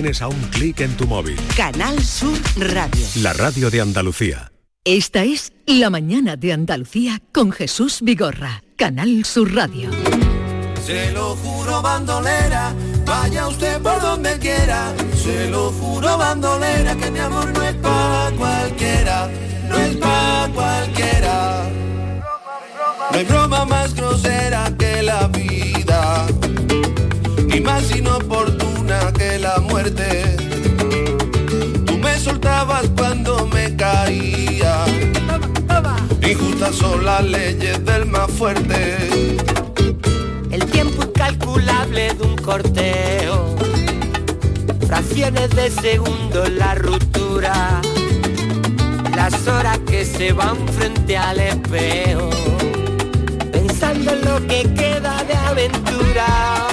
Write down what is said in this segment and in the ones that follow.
Tienes a un clic en tu móvil. Canal Sur Radio. La radio de Andalucía. Esta es La mañana de Andalucía con Jesús Vigorra. Canal Sur Radio. Se lo juro bandolera, vaya usted por donde quiera. Se lo juro bandolera, que mi amor no es pa' cualquiera, no es pa' cualquiera. No hay broma más grosera que la vida, ni más inoportuna muerte. Tú me soltabas cuando me caía, injustas son las leyes del más fuerte. El tiempo incalculable de un corteo. Fracciones de segundo la ruptura. Las horas que se van frente al espejo. Pensando en lo que queda de aventura.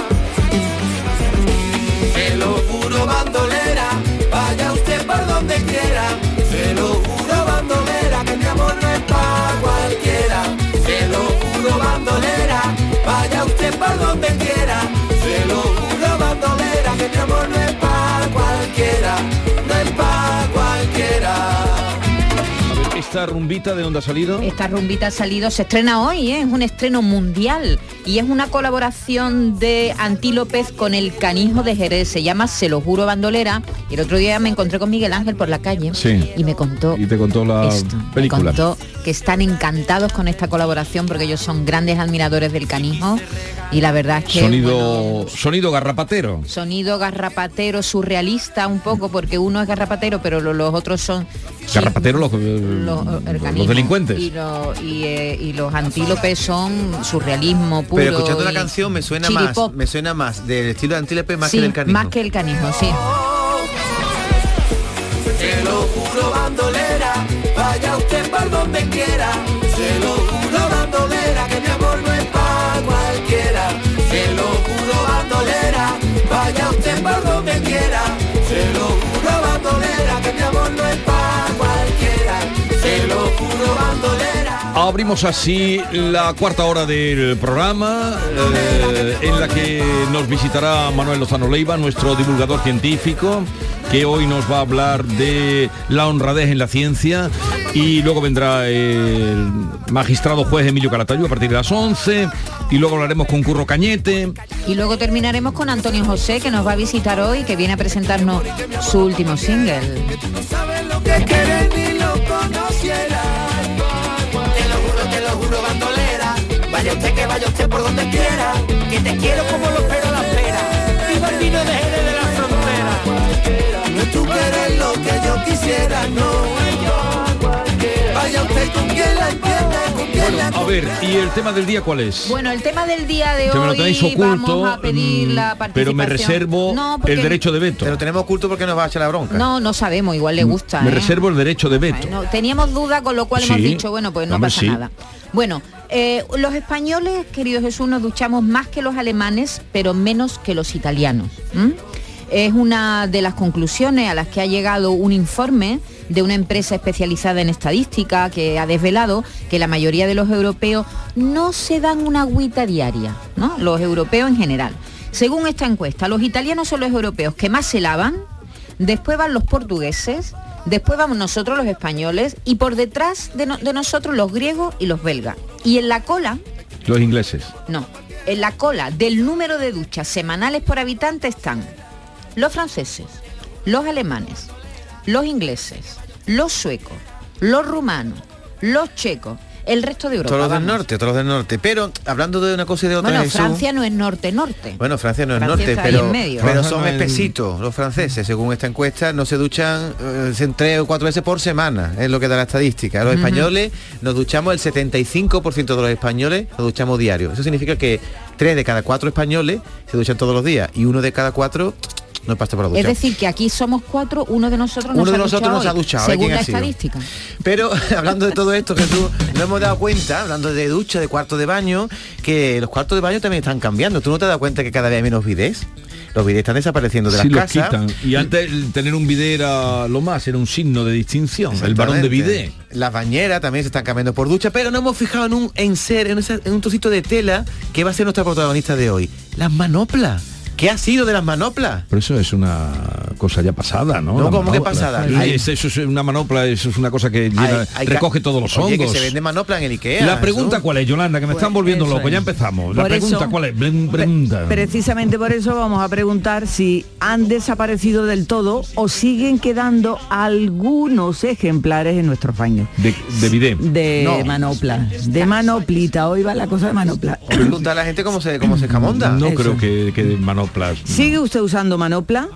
¿Esta rumbita de dónde ha salido? Esta rumbita ha salido, se estrena hoy, ¿eh? es un estreno mundial y es una colaboración de Antílopez con el canijo de Jerez, se llama Se lo juro bandolera y el otro día me encontré con Miguel Ángel por la calle Sí. y me contó Y te contó la esto, me película. contó que están encantados con esta colaboración porque ellos son grandes admiradores del canijo y la verdad es que Sonido, sonido garrapatero. sonido garrapatero surrealista un poco porque uno es garrapatero pero lo- los otros son Garrapatero los, los, los organismos delincuentes. y, lo- y, eh, y los antílopes son surrealismo puro Pero escuchando la canción me suena más, me suena más del estilo de Antílope más Sí, que del canijo. más que el canijo sí Se lo juro bandolera, vaya usted por donde quiera. Se lo juro bandolera, que mi amor no es pa' cualquiera. Se lo juro bandolera, vaya usted por donde Abrimos así la cuarta hora del programa eh, en la que nos visitará Manuel Lozano Leiva, nuestro divulgador científico, que hoy nos va a hablar de la honradez en la ciencia. Y luego vendrá el magistrado juez Emilio Caratayo a partir de las 11 y luego hablaremos con Curro Cañete. y luego terminaremos con Antonio José que nos va a visitar hoy que viene a presentarnos su último single Vaya usted que vaya usted por donde quiera. Que te quiero como lo espero a la espera. Viva el vino de Jerez de la frontera. No es tú querer lo que yo quisiera, no. Vaya usted con quien la entienda, con quien la A ver, ¿y el tema del día cuál es? bueno el tema del día de que me lo tenéis hoy oculto, vamos a pedir mm, la participación pero me reservo No, porque el derecho de veto. Te lo tenemos oculto porque nos va a echar la bronca. no no sabemos igual le gusta Me ¿eh? reservo el derecho de veto. Bueno, teníamos duda con lo cual hemos Sí. dicho, bueno, pues no Hombre, pasa sí. nada. Bueno, eh, los españoles, querido Jesús, nos duchamos más que los alemanes, pero menos que los italianos. Es una de las conclusiones a las que ha llegado un informe de una empresa especializada en estadística que ha desvelado que la mayoría de los europeos no se dan una agüita diaria, ¿no? Los europeos en general. Según esta encuesta, los italianos son los europeos que más se lavan, después van los portugueses, después vamos nosotros los españoles y por detrás de, no- de nosotros los griegos y los belgas. Y en la cola, Los ingleses. no, en la cola del número de duchas semanales por habitante están los franceses, los alemanes, los ingleses, los suecos, los rumanos, los checos, el resto de Europa. Todos los del norte, todos los del norte. Pero hablando de una cosa y de otra, Bueno, Jesús, Francia no es norte-norte. Bueno, Francia no es Francia norte, pero, medio. pero son espesitos los franceses. Según esta encuesta, no se duchan eh, tres o cuatro veces por semana, es lo que da la estadística. Los españoles nos duchamos, el 75% de los españoles nos duchamos diario. Eso significa que tres de cada cuatro españoles se duchan todos los días y uno de cada cuatro no pasa por la ducha. Es decir, que aquí somos cuatro, uno de nosotros nos Uno de ha nosotros duchado nos ha duchado, según estadística. Pero hablando de todo esto, Jesús, nos hemos dado cuenta, hablando de ducha, de cuarto de baño, que los cuartos de baño también están cambiando. ¿Tú no te has dado cuenta que cada vez hay menos bidés? Los bidés están desapareciendo de Sí, las los casas. quitan. Y antes el tener un bidet era lo más, era un signo de distinción. El varón de bidet. Las bañeras también se están cambiando por ducha, pero no hemos fijado en un en ser, en, en un trocito de tela que va a ser nuestra protagonista de hoy. Las manoplas. ¿Qué ha sido de las manoplas? Pero eso es una cosa ya pasada, ¿no? No, La ¿cómo que manopla. pasada? Hay- es- eso es una manopla, eso es una cosa que llena- Hay- hay ca- recoge todos los Oye, hongos. que se vende manopla en el Ikea. La pregunta cuál es, Yolanda, que me están volviendo loco. Ya empezamos. La pregunta eso- cuál es. Pregunta. Precisamente por eso vamos a preguntar si han desaparecido del todo o siguen quedando algunos ejemplares en nuestros baños. De, de bidet. De No. manopla, de manoplita, hoy va la cosa de manopla. Pregunta a la gente cómo se, cómo se escamonda. No Eso. creo que, que de manoplas. ¿Sigue usted usando manopla?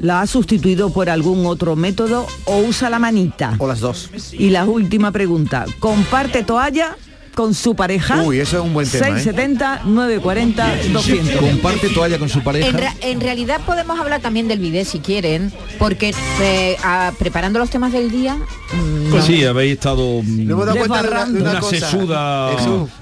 ¿La ha sustituido por algún otro método o usa la manita? O las dos. Y la última pregunta, ¿comparte toalla con su pareja? Uy, eso es un buen tema, ¿eh? 670 940 200. Comparte toalla con su pareja. En, ra- en realidad podemos hablar también del bidet si quieren, porque eh, a- preparando los temas del día, mm, Pues no. sí, habéis estado mm, Me hemos dado cuenta de una, de una una cosa. sesuda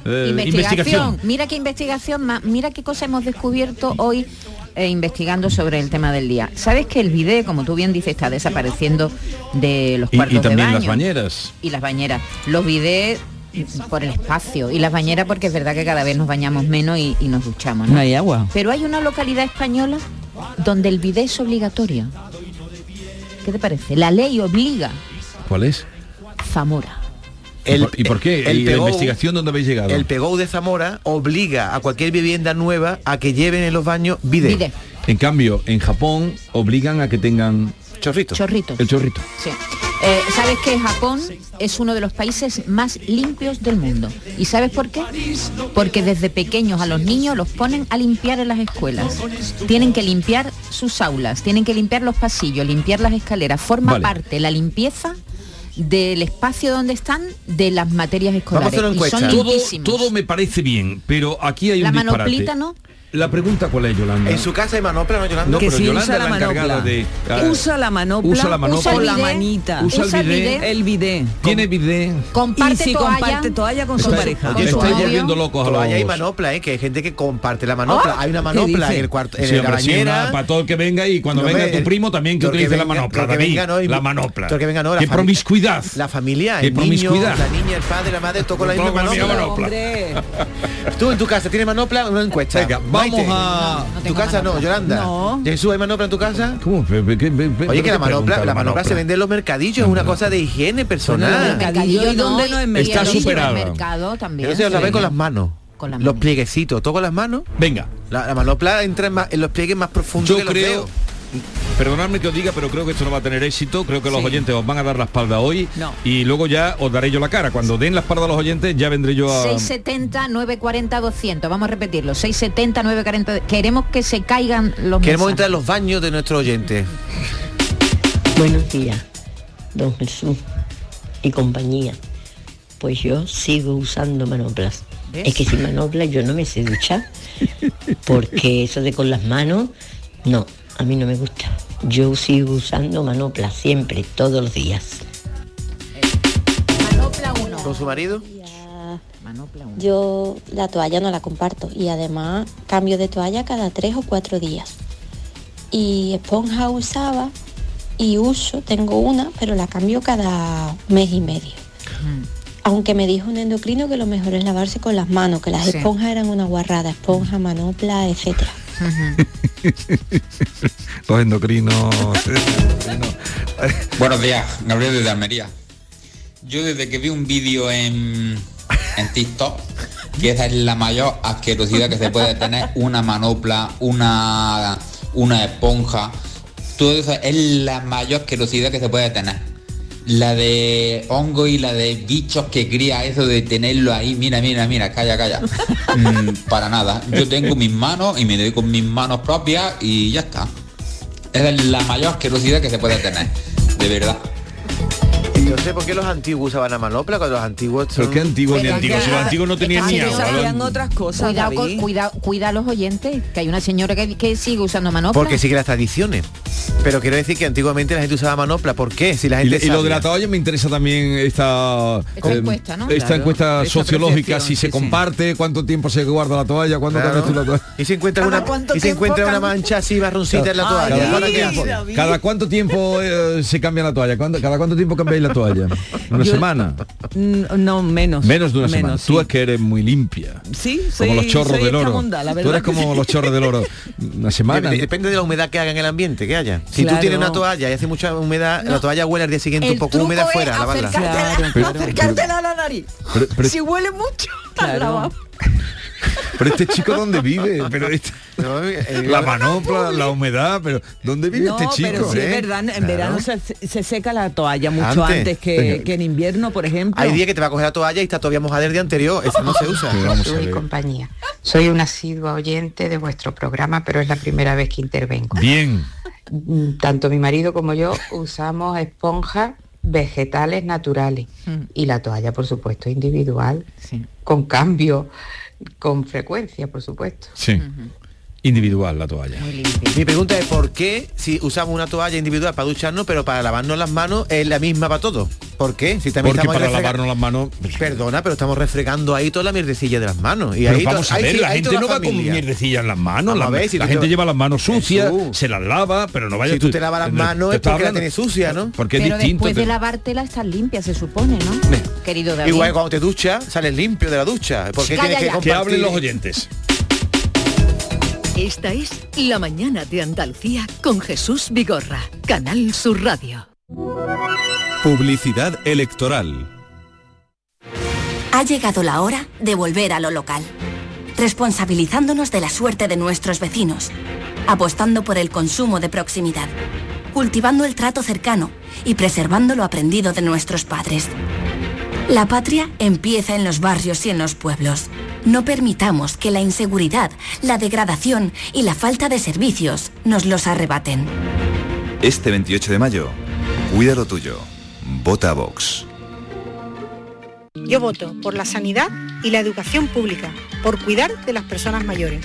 eh, investigación. investigación. Mira qué investigación, ma- mira qué cosa hemos descubierto hoy eh, investigando sobre el tema del día. ¿Sabes que el bidet, como tú bien dices, está desapareciendo de los Y, cuartos y también de baño? las bañeras. y las bañeras. Los bidets mm, por el espacio y las bañeras porque es verdad que cada vez nos bañamos menos y, y nos duchamos. ¿no? No hay agua. Pero hay una localidad española donde el bidet es obligatorio. ¿Qué te parece? La ley obliga ¿Cuál es? Zamora. ¿Y por- ¿Y por qué? el ¿Y la investigación dónde habéis llegado? El Pegou de Zamora obliga a cualquier vivienda nueva a que lleven en los baños bidet. Bidet, En cambio, en Japón obligan a que tengan Chorrito. chorritos. el chorrito. Sí. Eh, ¿Sabes que Japón es uno de los países más limpios del mundo? ¿Y sabes por qué? Porque desde pequeños a los niños los ponen a limpiar en las escuelas. Tienen que limpiar sus aulas, tienen que limpiar los pasillos, limpiar las escaleras. Forma Vale. parte la limpieza del espacio donde están de las materias Vamos a escolares. hacer una Y son. Todo, todo me parece bien, pero aquí hay La un disparate. manoplita, ¿no? La pregunta cuál es, Yolanda. En su casa hay manopla, ¿no, Yolanda? No, que pero si Yolanda usa es la la encargada manopla. de- ah, usa la manopla. usa la manopla. o la manita. Usa el usa el bidet. bidet. El bidet. Tiene bidet. Comparte y si toalla. comparte toalla con su pareja. su estáis volviendo locos a los... Toalla y manopla, ¿eh? que hay gente que comparte la manopla. Ah, hay una ¿qué manopla en el cuarto, en Sí, la sí, bañera. una- para todo el que venga y cuando No, venga tu primo también que utilice la manopla. que venga, no, la manopla. todo el que venga, no, la Qué promiscuidad. La familia, el niño, promiscuidad. la niña, el padre, la madre, todo con la misma manopla. Tú en tu casa tienes manopla, una encuesta. Vamos Maite. a... No ¿Tu casa no. Yolanda? No. ¿Jesús hay manopla en tu casa? ¿Cómo? Qué- pe- pe- Oye, que qué la manopla, la manopla se vende en los mercadillos, es una cosa de higiene personal. mercadillo, ¿y dónde no es y Está superada. supermercados también. Sí. ve con las manos. Con las los plieguecitos, todo con las manos. Venga, La, la manopla entra en, más- en los pliegues más profundos yo que creo... Perdonadme que os diga, pero creo que esto no va a tener éxito. Creo que los oyentes os van a dar la espalda hoy. No. Y luego ya os daré yo la cara. Cuando den la espalda a los oyentes, ya vendré yo a... 670 940 200 vamos a repetirlo 670 940 queremos que se caigan los Queremos mensajes. entrar en los baños de nuestros oyentes. Buenos días, don Jesús y compañía. Pues yo sigo usando manoplas. ¿Ves? Es que sin manoplas yo no me sé duchar. Porque eso de con las manos, no, a mí no me gusta. Yo sigo usando manoplas siempre, todos los días. Manopla uno. ¿Con su marido? Manopla uno. Yo la toalla no la comparto y además cambio de toalla cada tres o cuatro días. Y esponja usaba y uso, tengo una, pero la cambio cada mes y medio. Aunque me dijo un endocrino que lo mejor es lavarse con las manos, que las Sí. esponjas eran una guarrada, esponja, manopla, etcétera. Los endocrinos... Buenos días, Gabriel desde Almería. Yo desde que vi un vídeo en, en TikTok, que esa es la mayor asquerosidad que se puede tener, una manopla, una, una esponja, todo eso es la mayor asquerosidad que se puede tener. La de hongo y la de bichos que cría eso de tenerlo ahí, mira, mira, mira, calla, calla. Mm, para nada. Yo tengo mis manos y me doy con mis manos propias y ya está. Esa es la mayor asquerosidad que se puede tener, de verdad. Sé por qué los antiguos usaban la manopla, cuando los antiguos Pero son- qué antiguos ni Pero antiguos. Si los antiguos no tenían ni agua. Otras cosas, Cuidado, con- cuidado, cuida a los oyentes, que hay una señora que, que sigue usando manopla. Porque sigue las tradiciones. Pero quiero decir que antiguamente la gente usaba manopla. ¿Por qué? Si la Y, gente y lo de la toalla me interesa también esta, Esta eh, encuesta, ¿no? esta Claro. encuesta sociológica, si se sí, sí. comparte, cuánto tiempo se guarda la toalla, cuándo Claro. cambias tú la toalla. Y se encuentra ¿Cada una y se encuentra una mancha así marroncita en la Ay, toalla. Cada- ¿Para qué? David. ¿Cada cuánto tiempo eh, se cambia la toalla? ¿Cuándo- ¿Cada cuánto tiempo cambiáis la toalla? Una Yo- semana. Mm, No, menos. Menos de una semana. Tú es que eres muy limpia. Sí, como soy- los chorros soy del oro. la Tú verdad eres como sí. los chorros del oro. Una semana. Dep- Depende de la humedad que haga en el ambiente, que haya. Si Claro. tú tienes una toalla y hace mucha humedad, la toalla huele al día siguiente un poco húmeda fuera, lavarla. acercártela, Claro, pero- acercártela a la nariz. Pero, pero- Si huele mucho, Claro. lavado. Pero este chico dónde vive? Pero este- No, eh, la manopla, la humedad, pero ¿dónde vive No, este chico? pero sí es eh? verdad, en Claro. verano se, se seca la toalla mucho Antes. antes, que, que en invierno, por ejemplo. Hay días que te va a coger la toalla y está todavía mojada del día anterior. Esa no se usa. Vamos a compañía. Soy una asidua oyente de vuestro programa, pero es la primera vez que intervengo. Bien. Mm, Tanto mi marido como yo usamos esponjas vegetales naturales y la toalla, por supuesto, individual, Sí. Con cambio, con frecuencia, por supuesto. Sí. Individual la toalla. Mi pregunta es por qué si usamos una toalla individual para ducharnos, pero para lavarnos las manos es la misma para todos. ¿Por qué? Si también Porque estamos para lavarnos las manos. Perdona, pero estamos refregando ahí toda la mierdecilla de las manos. Y Pero ahí to- vamos a ahí ver, sí- la gente no va con mierdecilla en las manos. La, ver, si la gente te- lleva las manos sucias, Jesús. se las lava, pero no vaya Si tú te lavas las manos es porque la tienes sucia, ¿no? Porque es Pero distinto. después de te- lavártela estás limpia, se supone, ¿no? Querido David. Igual cuando te duchas, sales limpio de la ducha. ¿Por qué Calla tienes que? Que hablen los oyentes. Esta es La mañana de Andalucía con Jesús Vigorra, Canal Sur Radio. Publicidad electoral. Ha llegado la hora de volver a lo local, responsabilizándonos de la suerte de nuestros vecinos, apostando por el consumo de proximidad, cultivando el trato cercano y preservando lo aprendido de nuestros padres. La patria empieza en los barrios y en los pueblos. No permitamos que la inseguridad, la degradación y la falta de servicios nos los arrebaten. Este 28 de mayo, cuida lo tuyo. Vota Vox. Yo voto por la sanidad y la educación pública, por cuidar de las personas mayores.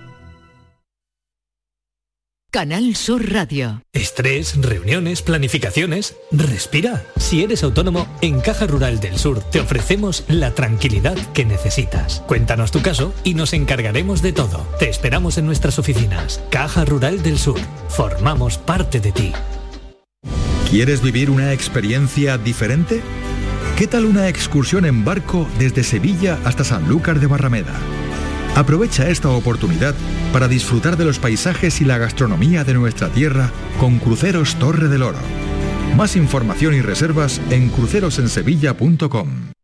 Canal Sur Radio. Estrés, reuniones, planificaciones. Respira. Si eres autónomo, en Caja Rural del Sur te ofrecemos la tranquilidad que necesitas. Cuéntanos tu caso y nos encargaremos de todo. Te esperamos en nuestras oficinas. Caja Rural del Sur. Formamos parte de ti. ¿Quieres vivir una experiencia diferente? ¿Qué tal una excursión en barco desde Sevilla hasta Sanlúcar de Barrameda? Aprovecha esta oportunidad para disfrutar de los paisajes y la gastronomía de nuestra tierra con Cruceros Torre del Oro. Más información y reservas en crucerosensevilla.com.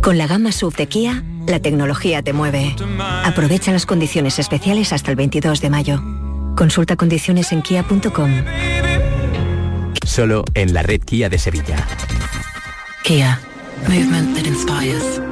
Con la gama SUV de Kia, la tecnología te mueve. Aprovecha las condiciones especiales hasta el 22 de mayo. Consulta condiciones en kia.com. Solo en la red Kia de Sevilla. Kia. Movement that inspires.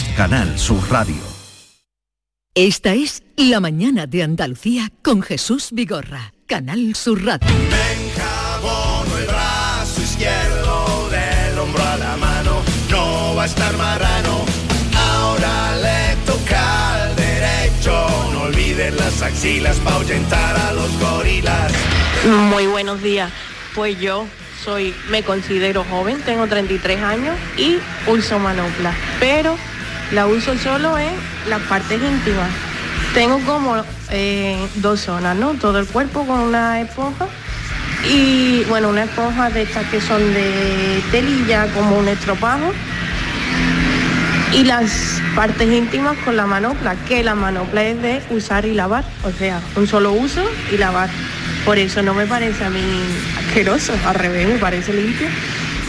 Canal Sur Radio. Esta es La Mañana de Andalucía con Jesús Vigorra, Canal Sur Radio. Jabono el brazo izquierdo del hombro a la mano, no va a estar marrano. Ahora le toca al derecho, no olviden las axilas para ahuyentar a los gorilas. Muy buenos días. Pues yo soy, me considero joven, tengo 33 años y uso manopla, pero la uso solo en las partes íntimas. tengo como eh, dos zonas, ¿no? Todo el cuerpo con una esponja y bueno, una esponja de estas que son de telilla como un estropajo y las partes íntimas con la manopla, que la manopla es de usar y lavar, o sea, un solo uso y lavar. Por eso no me parece a mí asqueroso, al revés, me parece limpio.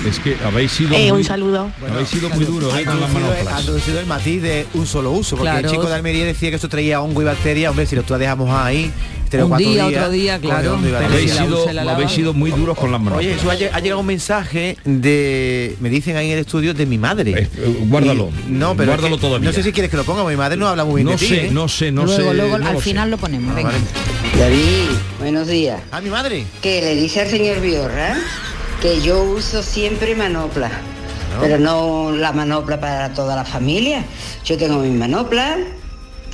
Es que habéis sido Eh, muy, un saludo. habéis sido muy duros eh, con las Ha manoplas. introducido el matiz de un solo uso, porque Claro. el chico de Almería decía que esto traía hongo y bacteria. Hombre, si lo tú dejamos ahí, tres o Un cuatro día, días, otro día, claro. Habéis si sido, la habéis sido muy duros con las manoplas. Oye, Jesús, ha, lle- ha llegado un mensaje de, me dicen ahí en el estudio, de mi madre. Eh, guárdalo. Y- no, pero es Guárdalo que todavía. No sé si quieres que lo ponga, mi madre no habla muy bien no de ti, sé, no sé, no luego, sé. luego no al sé. final lo ponemos. Ah, venga. vale. David, buenos días. ¿A mi madre? Que le dice al señor Biorra que yo uso siempre manopla, pero no la manopla para toda la familia. Yo tengo mi manopla,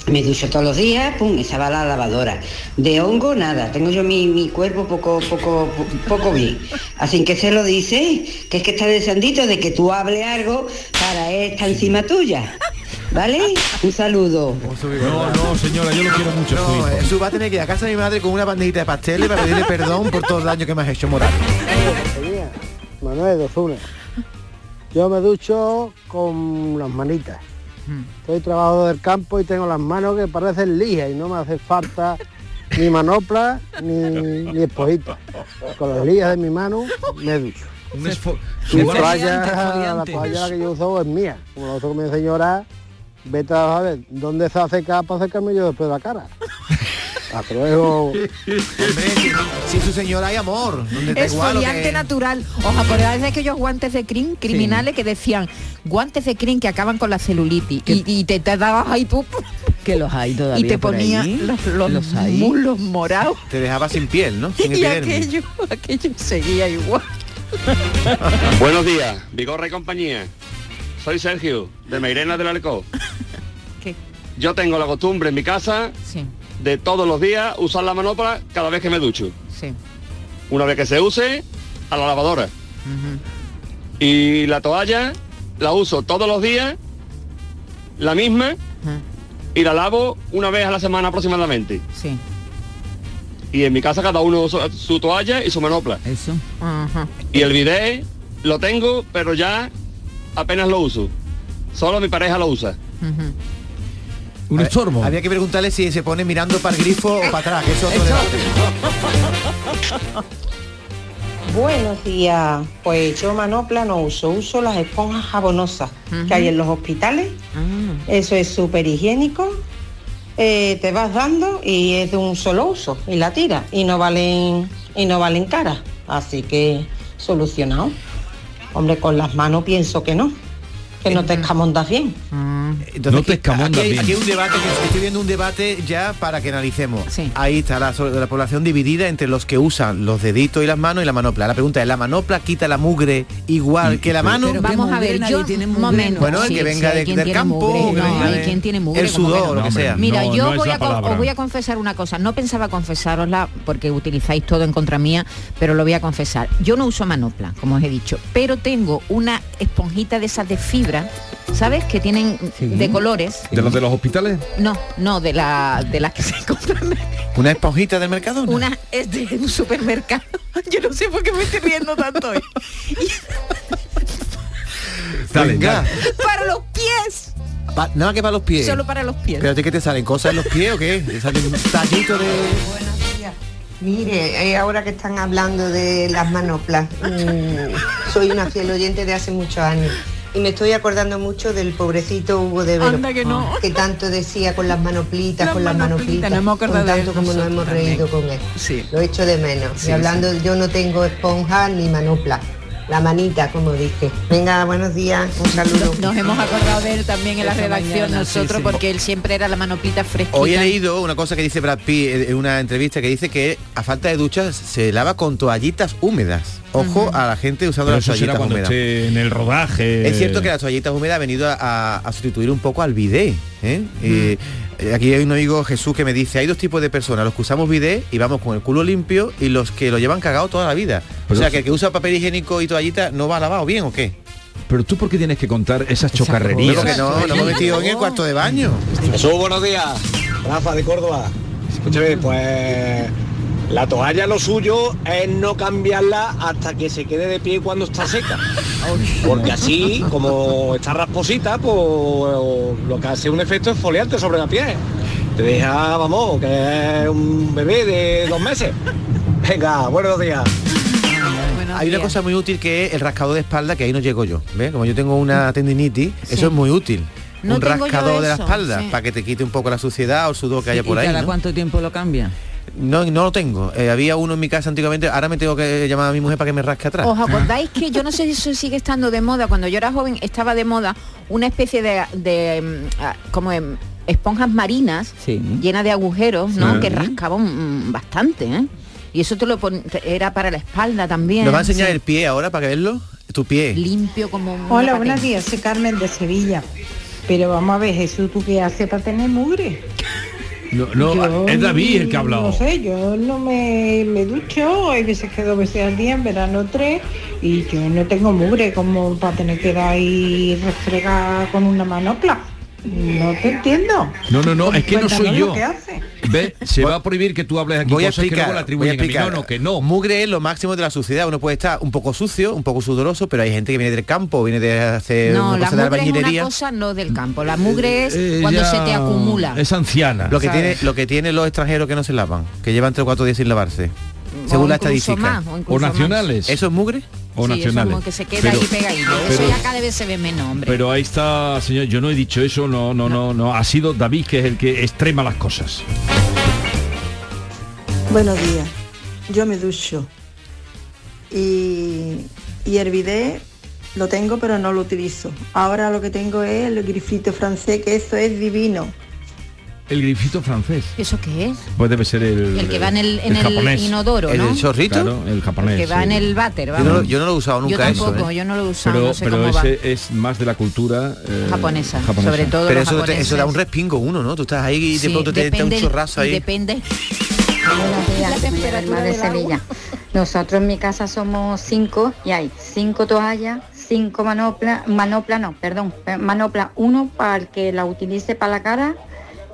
me ducho todos los días, pum, esa va a la lavadora. De hongo nada, tengo yo mi, mi cuerpo poco, poco, poco bien. Así que se lo dice, que es que está deseandito de que tú hables algo para él está encima tuya. ¿Vale? Un saludo. No, no, señora, yo lo quiero mucho. No, hijo. Jesús va a tener que ir a casa de mi madre con una bandejita de pasteles para pedirle perdón por todo el daño que me has hecho moral. Manuel Dozuna. Yo me ducho con las manitas. Soy trabajador del campo y tengo las manos que parecen lijas y no me hace falta ni manopla ni, ni esponjita. Con las lijas de mi mano me ducho. Un esfo- Su Igual- toalla, la toalla que yo uso es mía. Como que me señora, vete a saber dónde se hace para acercarme yo después de la cara. Hasta luego. Hombre, si, si su señora hay amor, Esfoliante que- natural. ¿Os acordáis de aquellos guantes de crin criminales que decían guantes de crin que acaban con la celulitis y, y te, te dabas ahí tú Que los hay todavía y te ponía los, los Los muslos morados Te dejaba sin piel, ¿no? Sin y aquello, aquello seguía igual. Buenos días, Vigorra y compañía. Soy Sergio, de Meirena del Alcó. ¿Qué? Yo tengo la costumbre en mi casa Sí, de todos los días usar la manopla cada vez que me ducho. sí. Una vez que se use, a la lavadora. Y la toalla la uso todos los días, la misma, y la lavo una vez a la semana aproximadamente. Sí. Y en mi casa cada uno usa su toalla y su manopla. Eso. Ajá. Y el bidet lo tengo, pero ya apenas lo uso. Solo mi pareja lo usa. Un estorbo. Había que preguntarle si se pone mirando para el grifo o para atrás, que eso es otro debate. Buenos días. Pues yo manopla no uso, uso las esponjas jabonosas que hay en los hospitales. Eso es súper higiénico. Eh, te vas dando y es de un solo uso y la tira y no valen y no valen cara. Así que solucionado. Hombre, con las manos pienso que no, que no te escamondas bien. Entonces, No te aquí- escamondas aquí, hay- bien. aquí hay un debate, que estoy viendo un debate ya para que analicemos. Ahí está la, la población dividida entre los que usan los deditos y las manos y la manopla. La pregunta es, ¿la manopla quita la mugre igual que la mano? Pero Vamos a ver, yo un momento. Bueno, el Sí, que venga sí, de- del campo, mugre, o que no, venga hay de- quien tiene mugre, el sudor, lo que sea. Mira, No, yo no voy a, palabra. os voy a confesar una cosa. No pensaba confesarosla porque utilizáis todo en contra mía, pero lo voy a confesar. Yo no uso manopla, como os he dicho, pero tengo una esponjita de esas de fibra, ¿sabes? Que tienen de colores. ¿De los de los hospitales? No, no, de, la, de las que se compran. ¿Una esponjita del mercado? Una es de un supermercado. Yo no sé por qué me estoy riendo tanto hoy. Dale, Venga. Para los pies. Pa- nada que para los pies. Solo para los pies. ¿Pero ti qué te salen? ¿Cosas en los pies o qué? ¿Te sale un tallito de...? Mire, eh, ahora que están hablando de las manoplas, mm, soy una fiel oyente de hace muchos años y me estoy acordando mucho del pobrecito Hugo de Vero, Anda que no. que tanto decía con las manoplitas, Las con las manoplitas, hemos con tanto como nos hemos también. reído con él. Sí. Lo echo de menos. Sí, y hablando, yo no tengo esponja ni manopla, la manita, como dije. Venga, buenos días, un saludo. Nos hemos acordado de él también en la Esta redacción mañana, nosotros sí. porque él siempre era la manoplita fresquita. Hoy he leído una cosa que dice Brad Pitt en una entrevista que dice que a falta de duchas se lava con toallitas húmedas. Ojo a la gente usando Pero las toallitas húmedas. en el rodaje. Es cierto que las toallitas húmedas ha venido a, a- a sustituir un poco al bidet. ¿eh? Eh, eh, aquí hay un amigo Jesús que me dice, hay dos tipos de personas, los que usamos bidet y vamos con el culo limpio y los que lo llevan cagado toda la vida. Pero o sea, que el que usa papel higiénico y toallita no va lavado bien o qué. Pero tú por qué tienes que contar esas chocarrerías. Porque no, no hemos metido en el cuarto de baño. Jesús, buenos días. Rafa de Córdoba. Escúchame, pues la toalla lo suyo es no cambiarla hasta que se quede de pie cuando está seca. Porque así, como está rasposita, pues lo que hace un efecto esfoliante sobre la piel. Te deja, vamos, que es un bebé de dos meses. Venga, buenos días. Hay una cosa muy útil que es el rascador de espalda, que ahí no llego yo. ¿ves? Como yo tengo una tendinitis, eso es muy útil. No un rascador de la espalda, sí. para que te quite un poco la suciedad o el sudor que haya por ¿Y ahí. cada ¿no? cuánto tiempo lo cambia? No, no lo tengo. Eh, había uno en mi casa antiguamente, ahora me tengo que llamar a mi mujer para que me rasque atrás. ¿Os acordáis que yo no sé si eso sigue estando de moda? Cuando yo era joven estaba de moda una especie de, de, mm, ah, como em, esponjas marinas llenas de agujeros, ¿no? Sí. Que rascaban mm, bastante, ¿eh? Y eso te lo pon- era para la espalda también. ¿Nos va a enseñar sí. el pie ahora para que verlo? Tu pie. limpio como un Hola, patín. buenos días, soy Carmen de Sevilla. Pero vamos a ver, Jesús, ¿tú qué haces para tener mugre? No, no, Yo es David el que ha No hablado. sé, yo no me, me ducho, hay veces que dos veces al día, en verano tres, y yo no tengo mugre como para tener que dar ahí refregar con una manopla. No te entiendo. No, no, no, es que no soy yo. lo que hace. ¿Ve? Se va a prohibir que tú hables aquí Voy a cosas que explicar, luego la voy a a mí. explicar. No, no, que no. Mugre es lo máximo de la suciedad. Uno puede estar un poco sucio, un poco sudoroso, pero hay gente que viene del campo, viene de hacer No, una la cosa de mugre es una albañilería. cosa no del campo. La mugre es Eh, cuando ya se te acumula. Es anciana. Lo que ¿Sabes? tiene, lo que tienen los extranjeros que no se lavan, que llevan tres o cuatro días sin lavarse. Según la estadística. más, o nacionales. ¿Eso es mugre? O Sí, eso nacionales. como que se queda Pero- ahí pegadito. pero- eso ya cada vez se ve menos, hombre. Pero ahí está, señor, yo no he dicho eso, no, no, no, no. Ha sido David que es el que extrema las cosas. Buenos días. Yo me ducho. Y, y el bidet lo tengo pero no lo utilizo. Ahora lo que tengo es el grifito francés, que eso es divino. El grifito francés. ¿Eso qué es? Pues debe ser el El que va en el- en el japonés. inodoro, ¿no? ¿El chorrito? Claro, el japonés. que va sí. en el váter, Yo vamos. no, yo no lo he usado nunca Yo tampoco, eso. ¿eh? yo no lo he usado, Pero, no sé pero cómo va. ese es más de la cultura eh, Japonesa, sobre todo Pero los eso, te- eso da un respingo uno, ¿no? Tú estás ahí y de Sí, pronto te entra un depende- chorrazo y ahí. Depende. Buenos días, temperatura de Sevilla. Nosotros en mi casa somos cinco y hay cinco toallas, cinco manoplas, manopla no, perdón, eh, manopla uno para el que la utilice para la cara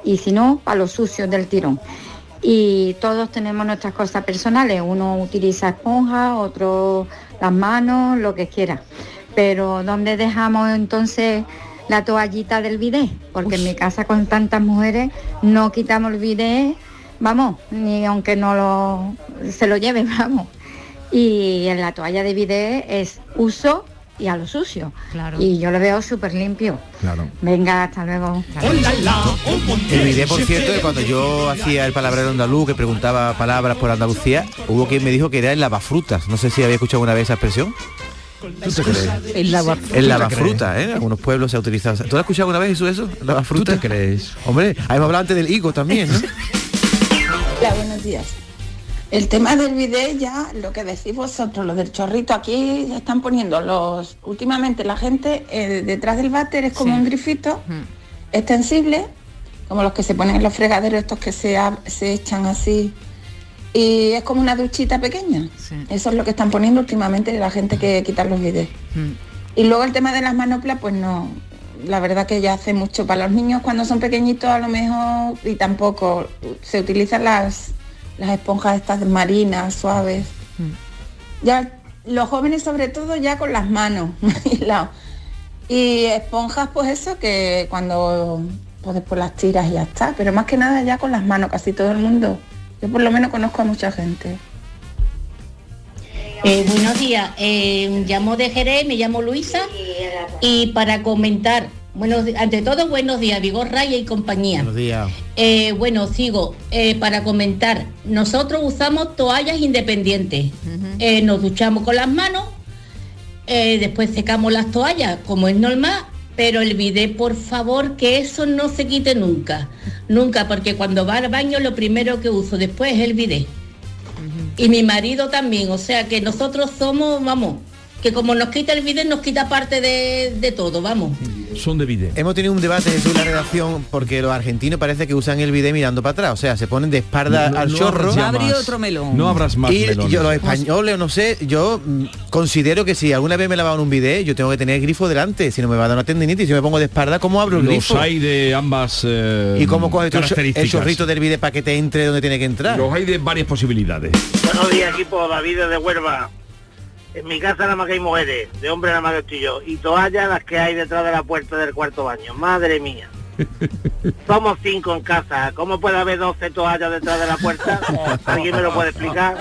y si no, para los sucios del tirón. Y todos tenemos nuestras cosas personales, uno utiliza esponja, otro las manos, lo que quiera. Pero ¿dónde dejamos entonces la toallita del bidet? Porque en mi casa con tantas mujeres no quitamos el bidet, vamos, ni aunque no lo se lo lleven, vamos. Y en la toalla de bidet es uso y a lo sucio. Claro. Y yo lo veo súper limpio. Claro. Venga, hasta luego. El video, por cierto, de cuando yo hacía el palabrero andaluz, que preguntaba palabras por Andalucía, hubo quien me dijo que era el lavafrutas. No sé si había escuchado alguna vez esa expresión. ¿Tú te crees? El lava- El lavafruta, ¿eh? En algunos pueblos se ha utilizado. ¿Tú lo has escuchado alguna vez eso? eso? ¿Lavafruta? ¿Tú te crees? Hombre, hemos hablado antes del higo también, ¿no? Hola, buenos días. El tema del bidet ya, lo que decís vosotros, lo del chorrito, aquí están poniendo los, últimamente la gente eh, detrás del váter es como Sí. un grifito extensible, como los que se ponen en los fregaderos estos que se, se echan así, y es como una duchita pequeña. Eso es lo que están poniendo últimamente la gente que quitar los bidets. Y luego el tema de las manoplas, pues no, la verdad que ya hace mucho para los niños cuando son pequeñitos a lo mejor y tampoco se utilizan las, las esponjas estas marinas, suaves. Ya los jóvenes sobre todo ya con las manos. y, esponjas pues eso que cuando pues después las tiras y ya está, pero más que nada ya con las manos casi todo el mundo. Yo por lo menos conozco a mucha gente. Eh, buenos días, eh, llamo de Jerez, me llamo Luisa y para comentar, buenos, di- ante todo buenos días, Vigor Raya y compañía. Buenos días. Eh, bueno, sigo, eh, para comentar, nosotros usamos toallas independientes, Eh, nos duchamos con las manos, eh, después secamos las toallas como es normal, pero el bidet, por favor, que eso no se quite nunca, nunca, porque cuando va al baño lo primero que uso después es el bidet. Y mi marido también, o sea que nosotros somos, vamos, que como nos quita el bidet nos quita parte de, de todo, vamos. Son de bidet. Hemos tenido un debate en la redacción porque los argentinos parece que usan el bidet mirando para atrás, o sea, se ponen de espalda No, al no chorro. más. otro melón. No abras más Y melones. yo los españoles, no sé, yo mm, considero que si alguna vez me lavaban un bidet, yo tengo que tener el grifo delante, si no me va a dar una tendinitis, si me pongo de espalda, ¿cómo abro el Los grifo? hay de ambas eh, ¿Y cómo coges tú el chorrito del bidet para que te entre donde tiene que entrar? Los hay de varias posibilidades. Buenos días, equipo David de Huelva. En mi casa nada más que hay mujeres, de hombre nada más que estoy yo. Y toallas las que hay detrás de la puerta del cuarto baño. Madre mía. Somos cinco en casa. ¿Cómo puede haber 12 toallas detrás de la puerta? ¿Alguien me lo puede explicar?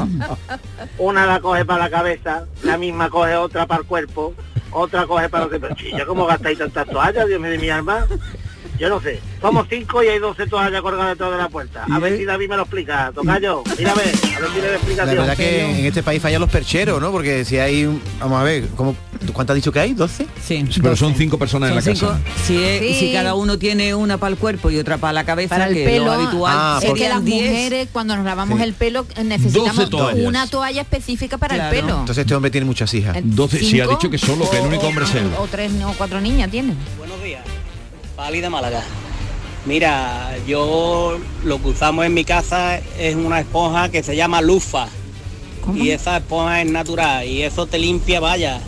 Una la coge para la cabeza, la misma coge otra para el cuerpo, otra coge para los que... ¿cómo gastáis tantas toallas? Dios mío de mi alma. Yo no sé. Somos cinco y hay 12 toallas colgadas detrás de la puerta. A ver si David me lo explica. Tocayo, mira a ver, a ver si le da La explicación. verdad que en este país fallan los percheros, ¿no? Porque si hay, un- vamos a ver, ¿cómo, ¿cuánto has dicho que hay? ¿12? Sí. Pero son cinco personas en la cinco. casa. Si, es- Sí. si cada uno tiene una para el cuerpo y otra para la cabeza, Para el que pelo, lo habitual Ah, es que las 10. mujeres cuando nos lavamos Sí. el pelo eh, necesitamos 12 toallas. una toalla específica para Claro. el pelo. Entonces este hombre tiene muchas hijas. 12, si ha dicho que solo, que el único hombre es él. O tres o cuatro niñas tienen. Buenos días, Pali de Málaga. Mira, yo lo que usamos en mi casa es una esponja que se llama lufa. Y esa esponja es natural y eso te limpia, vaya,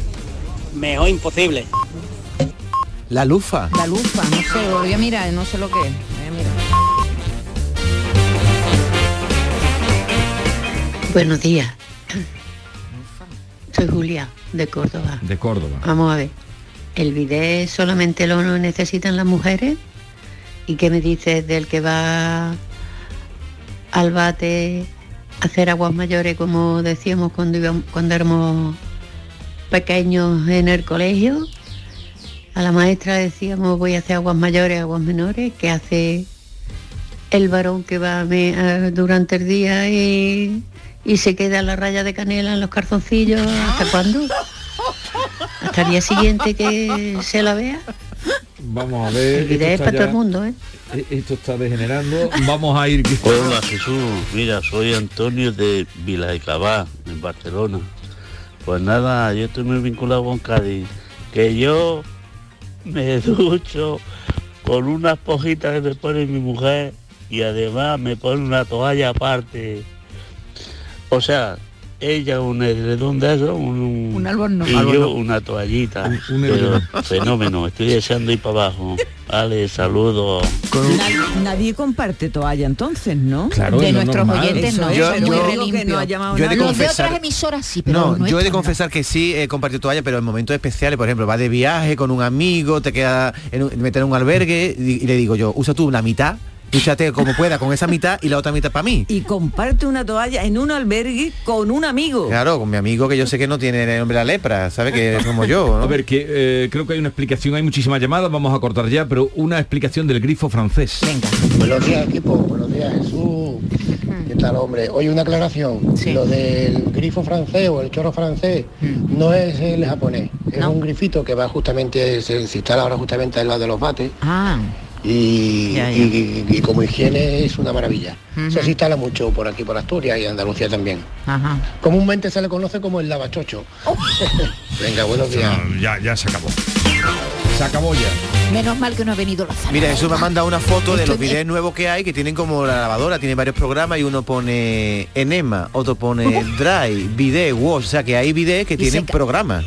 mejor imposible. La lufa. La lufa, no sé, lo voy a mirar, no sé lo que es. Voy a mirar. Buenos días. Soy Julia, de Córdoba. De Córdoba. Vamos a ver. ¿El bidet solamente lo necesitan las mujeres? ¿Y qué me dices del que va al bate a hacer aguas mayores, como decíamos cuando, íbamos, cuando éramos pequeños en el colegio? A la maestra decíamos voy a hacer aguas mayores, aguas menores, que hace el varón que va durante el día y, y se queda la raya de canela en los calzoncillos. ¿Hasta cuándo? Hasta el día siguiente que se la vea. Vamos a ver. El es para todo el mundo, ¿eh? eh, Esto está degenerando. Vamos a ir. Hola Jesús, mira, soy Antonio de Vila de Cabá, en Barcelona. Pues nada, yo estoy muy vinculado con Cádiz. Que yo me ducho con una esponjita que me pone mi mujer y además me pone una toalla aparte. O sea, ella un edredón de eso, un, Un albornoz. y yo una toallita. un Pero fenómeno, estoy deseando ir para abajo. Vale, saludos. Nadie, nadie comparte toalla entonces, ¿no? Claro, de nuestros normal. oyentes Eso no, es, Yo- yo- digo muy que no ha llamado Yo he de nadie. Los de confesar- otras emisoras sí, pero No, yo he de no. confesar que sí he compartido toalla, pero en momentos especiales, por ejemplo, va de viaje con un amigo, te queda en un, meter en un albergue y, y le digo yo, usa tú la mitad, úsate como pueda con esa mitad y la otra mitad para mí. Y comparte una toalla en un albergue con un amigo. Claro, con mi amigo que yo sé que no tiene el nombre de la lepra, ¿sabe? Que es como yo, ¿no? A ver, que eh, creo que hay una explicación, hay muchísimas llamadas, vamos a cortar ya, pero una explicación del grifo francés. Venga. Buenos días equipo, buenos días Jesús. ¿Qué tal hombre? Oye, una aclaración. Lo del grifo francés o el chorro francés no es el japonés. Es un grifito que va justamente, se, se instala ahora justamente al lado de los bates. Ah. Y, Ya, ya. y- y como higiene es una maravilla. Ujú. Eso se instala mucho por aquí, por Asturias y Andalucía también. Ajá. Comúnmente se le conoce como el lavachocho. Venga, buenos días. No, ya, ya se acabó. Se acabó ya. Menos mal que no ha venido la Mira, eso me manda una foto de los videos nuevos que hay que tienen como la lavadora, tiene varios programas y uno pone enema, otro pone dry, bidet, wash, o sea que hay bidet que Y tienen programas.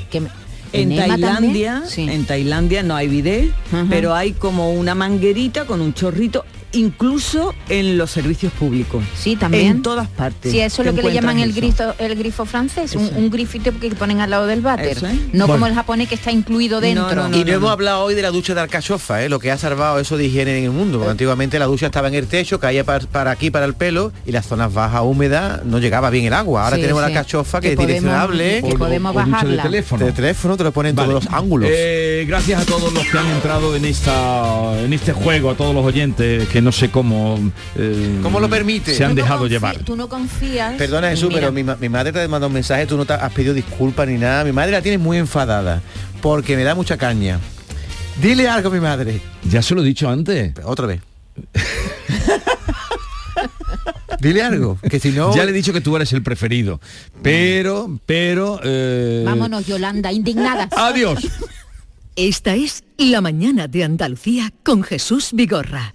En ¿Enema Tailandia, en Tailandia no hay bidet, pero hay como una manguerita con un chorrito, incluso en los servicios públicos. Sí, también. En todas partes. Sí, eso es lo que le llaman el grifo, el grifo francés, un, un grifito que ponen al lado del váter. Es. No como el japonés que está incluido dentro. y no, hemos hablado hoy de la ducha de alcachofa, ¿eh? lo que ha salvado eso de higiene en el mundo. Porque antiguamente la ducha estaba en el techo, caía para, para aquí, para el pelo, y las zonas bajas húmedas no llegaba bien el agua. Ahora Sí, tenemos sí. la alcachofa que, Que es podemos- direccionable. que podemos o de bajarla. teléfono. De teléfono te lo ponen Vale. todos los ángulos. Eh, gracias a todos los que han entrado en esta en este juego, a todos los oyentes que no sé cómo eh, ¿Cómo lo permite? Se han Tú dejado confí- llevar. Tú no confías. Perdona Jesús, pero mi, mi madre te ha mandado un mensaje, tú no te has pedido disculpas ni nada. Mi madre la tiene muy enfadada porque me da mucha caña. Dile algo a mi madre. Ya se lo he dicho antes. Otra vez. Dile algo, que si no... Ya le he dicho que tú eres el preferido. Pero, pero... eh, Vámonos, Yolanda, indignada. Adiós. Esta es La Mañana de Andalucía con Jesús Vigorra,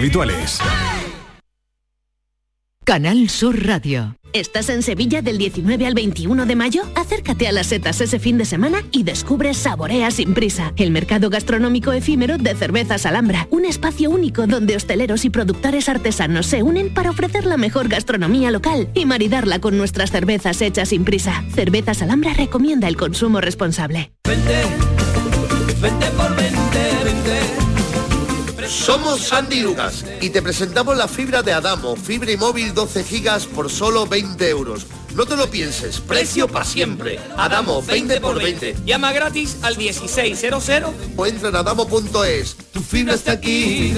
habituales. Canal Sur Radio. ¿Estás en Sevilla del 19 al 21 de mayo? Acércate a las setas ese fin de semana y descubre Saborea sin prisa, el mercado gastronómico efímero de cervezas Alhambra, un espacio único donde hosteleros y productores artesanos se unen para ofrecer la mejor gastronomía local y maridarla con nuestras cervezas hechas sin prisa. Cervezas Alhambra recomienda el consumo responsable. Vente, vente por 20, vente. Somos Sandy Lucas y te presentamos la fibra de Adamo, fibra y móvil 12 gigas por solo 20 euros. No te lo pienses, precio para siempre. Adamo, 20 por 20. Llama gratis al 1600 o entra en adamo.es. Tu fibra está aquí.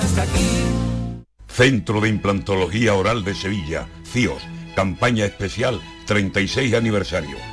Centro de Implantología Oral de Sevilla, CIOS, campaña especial 36 aniversario.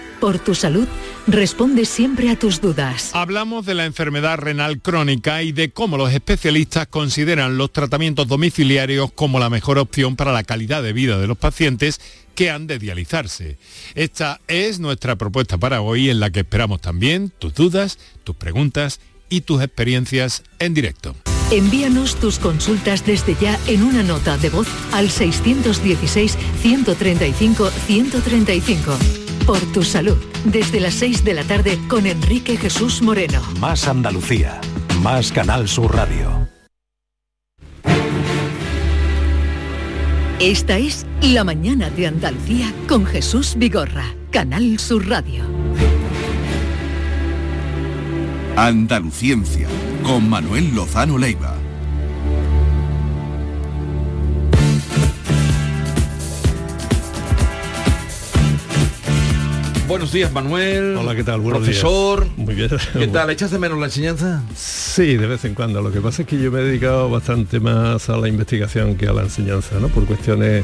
por tu salud, responde siempre a tus dudas. Hablamos de la enfermedad renal crónica y de cómo los especialistas consideran los tratamientos domiciliarios como la mejor opción para la calidad de vida de los pacientes que han de dializarse. Esta es nuestra propuesta para hoy en la que esperamos también tus dudas, tus preguntas y tus experiencias en directo. Envíanos tus consultas desde ya en una nota de voz al 616-135-135. Por tu salud, desde las 6 de la tarde con Enrique Jesús Moreno. Más Andalucía, más Canal Sur Radio. Esta es La Mañana de Andalucía con Jesús Vigorra, Canal Sur Radio. Andaluciencia, con Manuel Lozano Leiva. Buenos días, Manuel. Hola, ¿qué tal? Buenos Profesor. días. Muy bien. ¿Qué tal? ¿Echas de menos la enseñanza? Sí, de vez en cuando. Lo que pasa es que yo me he dedicado bastante más a la investigación que a la enseñanza, ¿no? Por cuestiones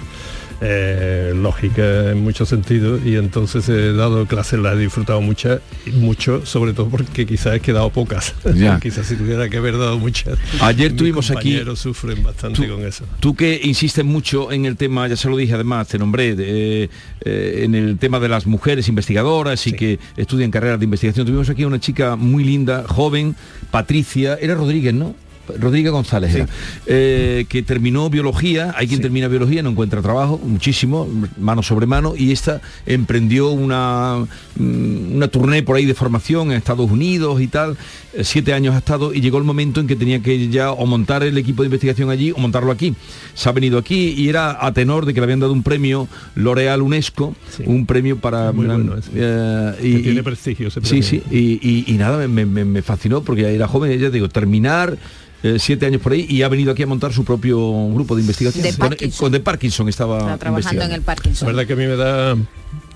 eh, lógicas en muchos sentidos y entonces he dado clases, las he disfrutado muchas, mucho, sobre todo porque quizás he quedado pocas. Ya. quizás si tuviera que haber dado muchas. Ayer mis tuvimos aquí- sufren bastante Tú- con eso. Tú que insistes mucho en el tema, ya se lo dije además, te nombré, eh, en el tema de las mujeres investigadoras y que estudian carreras de investigación. Tuvimos aquí una chica muy linda, joven, Patricia, era Rodríguez, ¿no? Rodríguez González, eh, que terminó biología, hay quien termina biología, no encuentra trabajo, muchísimo, mano sobre mano, y esta emprendió una, mm, una tournée por ahí de formación en Estados Unidos y tal, eh, siete años ha estado, y llegó el momento en que tenía que ya o montar el equipo de investigación allí o montarlo aquí. Se ha venido aquí y era a tenor de que le habían dado un premio L'Oreal UNESCO, un premio para... Muy bueno ese. eh, Que tiene prestigio ese Sí, premio. sí, y, y- y nada, me, me- me fascinó porque ya era joven, ella digo, terminar eh, siete años por ahí y ha venido aquí a montar su propio grupo de investigación. De Con- Parkinson. Con, de Parkinson estaba trabajando en el Parkinson. La verdad que a mí me da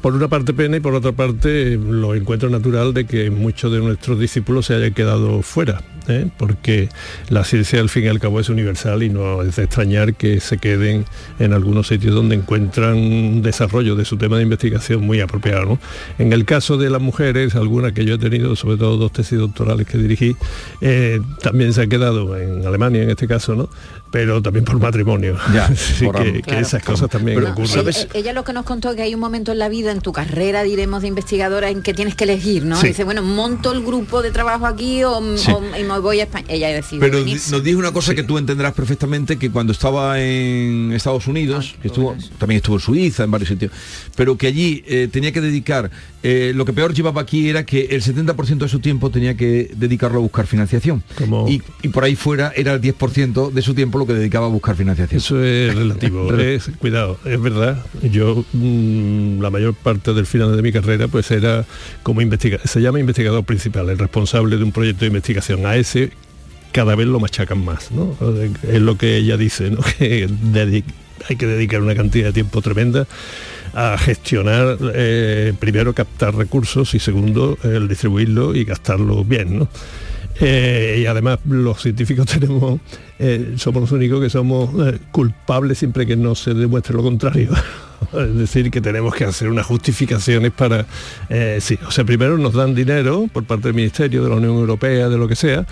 por una parte pena y por otra parte lo encuentro natural de que muchos de nuestros discípulos se hayan quedado fuera, ¿eh? porque la ciencia al fin y al cabo es universal y no es de extrañar que se queden en algunos sitios donde encuentran un desarrollo de su tema de investigación muy apropiado. ¿no? En el caso de las mujeres, algunas que yo he tenido, sobre todo dos tesis doctorales que dirigí, eh, también se ha quedado en Alemania en este caso, ¿no? Pero también por matrimonio. Ya, Así por que, am- que Claro. esas cosas también Pero, ocurren. ¿sabes? Ella lo que nos contó que hay un momento en la vida, en tu carrera, diremos, de investigadora, en que tienes que elegir, ¿no? Sí. Dice, bueno, monto el grupo de trabajo aquí o, Sí. o- y me voy a España. Ella decidió Pero nos dijo una cosa que tú entenderás perfectamente, que cuando estaba en Estados Unidos, que estuvo, también estuvo en Suiza, en varios sitios, pero que allí eh, tenía que dedicar, eh, lo que peor llevaba aquí era que el 70% de su tiempo tenía que dedicarlo a buscar financiación. Como- Y, y por ahí fuera era el 10% de su tiempo lo que dedicaba a buscar financiación. Eso es relativo. es, cuidado, es verdad. Yo mm, la mayor parte del final de mi carrera pues era como investigador, se llama investigador principal, el responsable de un proyecto de investigación. A ese cada vez lo machacan más, ¿no? Es lo que ella dice, ¿no? Que hay que dedicar una cantidad de tiempo tremenda a gestionar, eh, primero captar recursos y segundo el distribuirlo y gastarlo bien, ¿no? Eh, y además los científicos tenemos, eh, somos los únicos que somos eh, culpables siempre que no se demuestre lo contrario. es decir, que tenemos que hacer unas justificaciones para, sí, o sea, primero nos dan dinero por parte del Ministerio, de la Unión Europea, de lo que sea,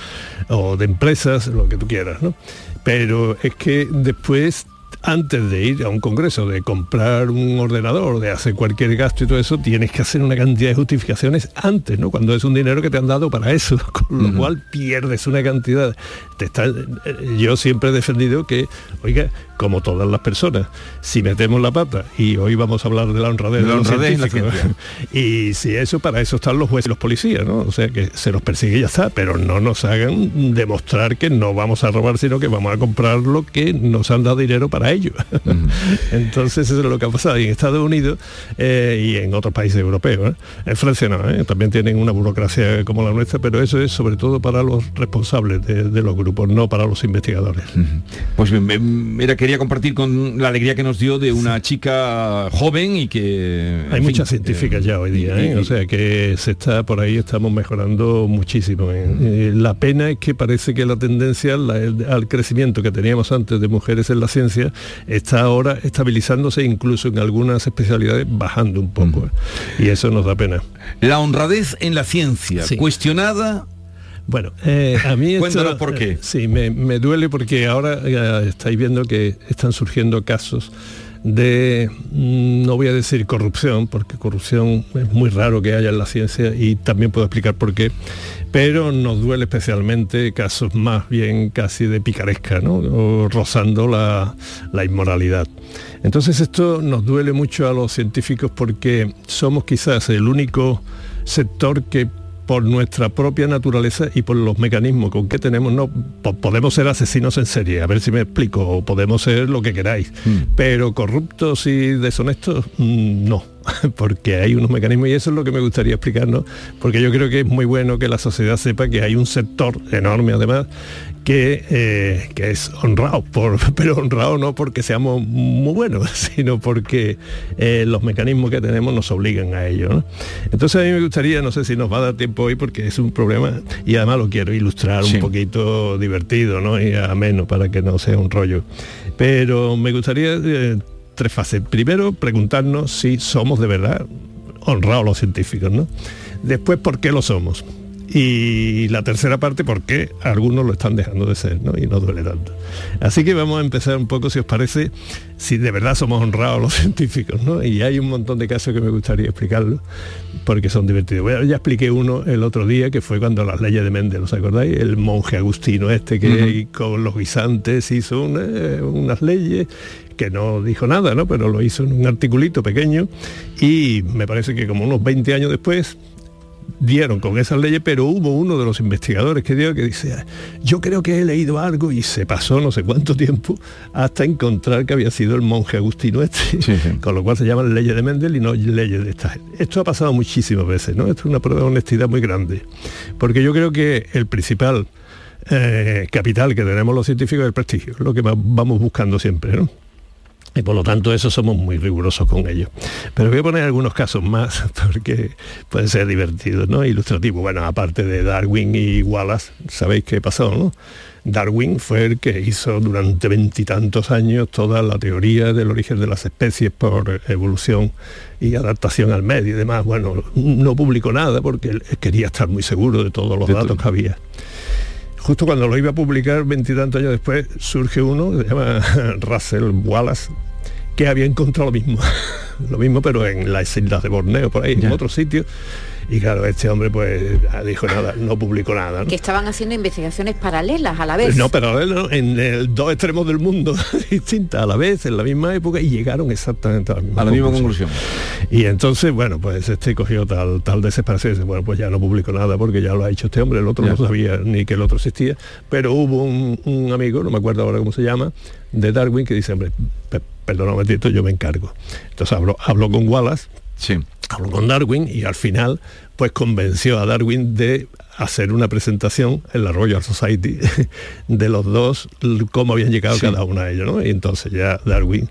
o de empresas, lo que tú quieras, ¿no? Pero es que después antes de ir a un congreso, de comprar un ordenador, de hacer cualquier gasto y todo eso, tienes que hacer una cantidad de justificaciones antes, ¿no? Cuando es un dinero que te han dado para eso, con lo cual pierdes una cantidad. Te está- eh, yo siempre he defendido que, oiga, como todas las personas, si metemos la pata, y hoy vamos a hablar de la honradez De la honradez científicos, y si eso, para eso están los jueces y los policías, ¿no? O sea, que se los persigue y ya está, pero no nos hagan demostrar que no vamos a robar, sino que vamos a comprar lo que nos han dado dinero para ello. Entonces eso es lo que ha pasado y en Estados Unidos eh, y en otros países europeos. ¿eh? En Francia no, ¿eh? también tienen una burocracia como la nuestra, pero eso es sobre todo para los responsables de, de los grupos, no para los investigadores. Pues me- me- mira, quería compartir con la alegría que nos dio de una chica joven y que... Hay fin, muchas científicas ya hoy día, ¿eh? y- o sea que se está por ahí, estamos mejorando muchísimo. ¿eh? Eh, la pena es que parece que la tendencia la- el- al crecimiento que teníamos antes de mujeres en la ciencia está ahora estabilizándose, incluso en algunas especialidades bajando un poco. Y eso nos da pena. La honradez en la ciencia, Sí. cuestionada Bueno, eh, a mí esto, Cuéntanos por qué. eh, sí, me, me duele porque ahora eh, estáis viendo que están surgiendo casos de, mm, no voy a decir corrupción, porque corrupción es muy raro que haya en la ciencia y también puedo explicar por qué, pero nos duele especialmente casos más bien casi de picaresca, ¿no? O rozando la, la inmoralidad. Entonces esto nos duele mucho a los científicos porque somos quizás el único sector que por nuestra propia naturaleza y por los mecanismos con que tenemos, no po- podemos ser asesinos en serie, a ver si me explico, o podemos ser lo que queráis, pero corruptos y deshonestos, mm, no, porque hay unos mecanismos y eso es lo que me gustaría explicar, ¿no? Porque yo creo que es muy bueno que la sociedad sepa que hay un sector enorme además que, eh, que es honrado, por, pero honrado no porque seamos muy buenos, sino porque eh, los mecanismos que tenemos nos obligan a ello. ¿no? Entonces a mí me gustaría, no sé si nos va a dar tiempo hoy porque es un problema y además lo quiero ilustrar Sí. un poquito divertido ¿no? y ameno para que no sea un rollo. Pero me gustaría eh, tres fases. Primero, preguntarnos si somos de verdad honrados los científicos, ¿no? Después, ¿por qué lo somos? Y la tercera parte, porque algunos lo están dejando de ser, ¿no? Y no duele tanto. Así que vamos a empezar un poco, si os parece, si de verdad somos honrados los científicos, ¿no? Y hay un montón de casos que me gustaría explicarlo, porque son divertidos. Bueno, ya expliqué uno el otro día, que fue cuando las leyes de Mendel, ¿os acordáis? El monje agustino este que con los guisantes hizo unas leyes que no dijo nada, ¿no? Pero lo hizo en un articulito pequeño y me parece que como unos 20 años después dieron con esas leyes, pero hubo uno de los investigadores que dio que dice, yo creo que he leído algo y se pasó no sé cuánto tiempo hasta encontrar que había sido el monje agustino este, con lo cual se llaman leyes de Mendel y no leyes de esta. Esto ha pasado muchísimas veces, ¿no? Esto es una prueba de honestidad muy grande, porque yo creo que el principal eh, capital que tenemos los científicos es el prestigio, lo que vamos buscando siempre, ¿no? Y por lo tanto eso somos muy rigurosos con ello. Pero voy a poner algunos casos más porque puede ser divertido, ¿no? Ilustrativo. Bueno, aparte de Darwin y Wallace, sabéis qué pasó, ¿no? Darwin fue el que hizo durante veintitantos años toda la teoría del origen de las especies por evolución y adaptación al medio y demás. Bueno, no publicó nada porque él quería estar muy seguro de todos los datos que había justo cuando lo iba a publicar veintitantos años después, surge uno que se llama Russell Wallace, que había encontrado lo mismo, lo mismo pero en las islas de Borneo, por ahí, en otro sitio y claro, este hombre pues dijo nada, no publicó nada. Que estaban haciendo investigaciones paralelas a la vez. No, paralelas, en el, dos extremos del mundo distintas a la vez, en la misma época, y llegaron exactamente a la misma, a la misma conclusión. Y entonces, bueno, pues este cogió tal, tal desesperación y dice, bueno, pues ya no publicó nada porque ya lo ha hecho este hombre, el otro no sabía ni que el otro existía, pero hubo un, amigo, no me acuerdo ahora cómo se llama, de Darwin que dice, hombre, perdona un momentito, yo me encargo. Entonces habló, habló con Wallace, Sí. Habló con Darwin y al final pues convenció a Darwin de hacer una presentación en la Royal Society de los dos, cómo habían llegado cada uno a ellos, ¿no? Y entonces ya Darwin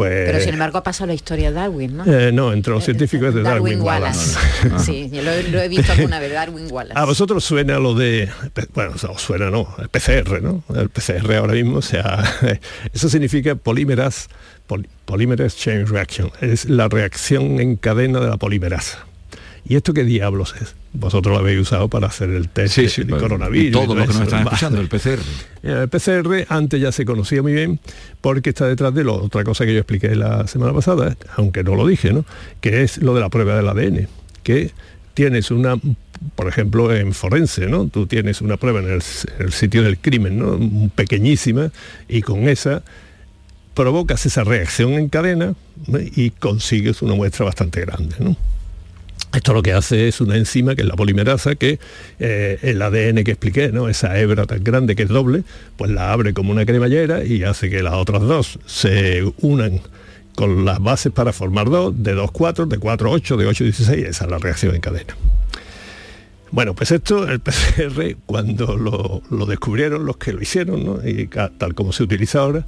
pues, Pero sin embargo ha pasado la historia de Darwin, ¿no? Eh, no, entre los eh, científicos de Darwin, Wallace. sí, yo lo, he visto alguna vez, Darwin Wallace. A vosotros suena lo de, bueno, suena no, el PCR, ¿no? El PCR ahora mismo, o sea, eso significa polímeras Polymerase Chain Reaction. Es la reacción en cadena de la polimerasa. ¿Y esto qué diablos es? Vosotros lo habéis usado para hacer el test del coronavirus. todo lo que nos están escuchando, el PCR. El PCR antes ya se conocía muy bien porque está detrás de lo, otra cosa que yo expliqué la semana pasada, aunque no lo dije, ¿no? que es lo de la prueba del ADN, que tienes una, por ejemplo, en forense, ¿no? Tú tienes una prueba en el, el sitio del crimen, ¿no? Pequeñísima, y con esa provocas esa reacción en cadena y consigues una muestra bastante grande. Esto lo que hace es una enzima que es la polimerasa que eh, el ADN que expliqué, ¿no? esa hebra tan grande que es doble, pues la abre como una cremallera y hace que las otras dos se unan con las bases para formar dos, de 2, 4, de 4, 8, de 8, 16, esa es la reacción en cadena. Bueno, pues esto, el PCR, cuando lo, descubrieron los que lo hicieron, y tal como se utiliza ahora,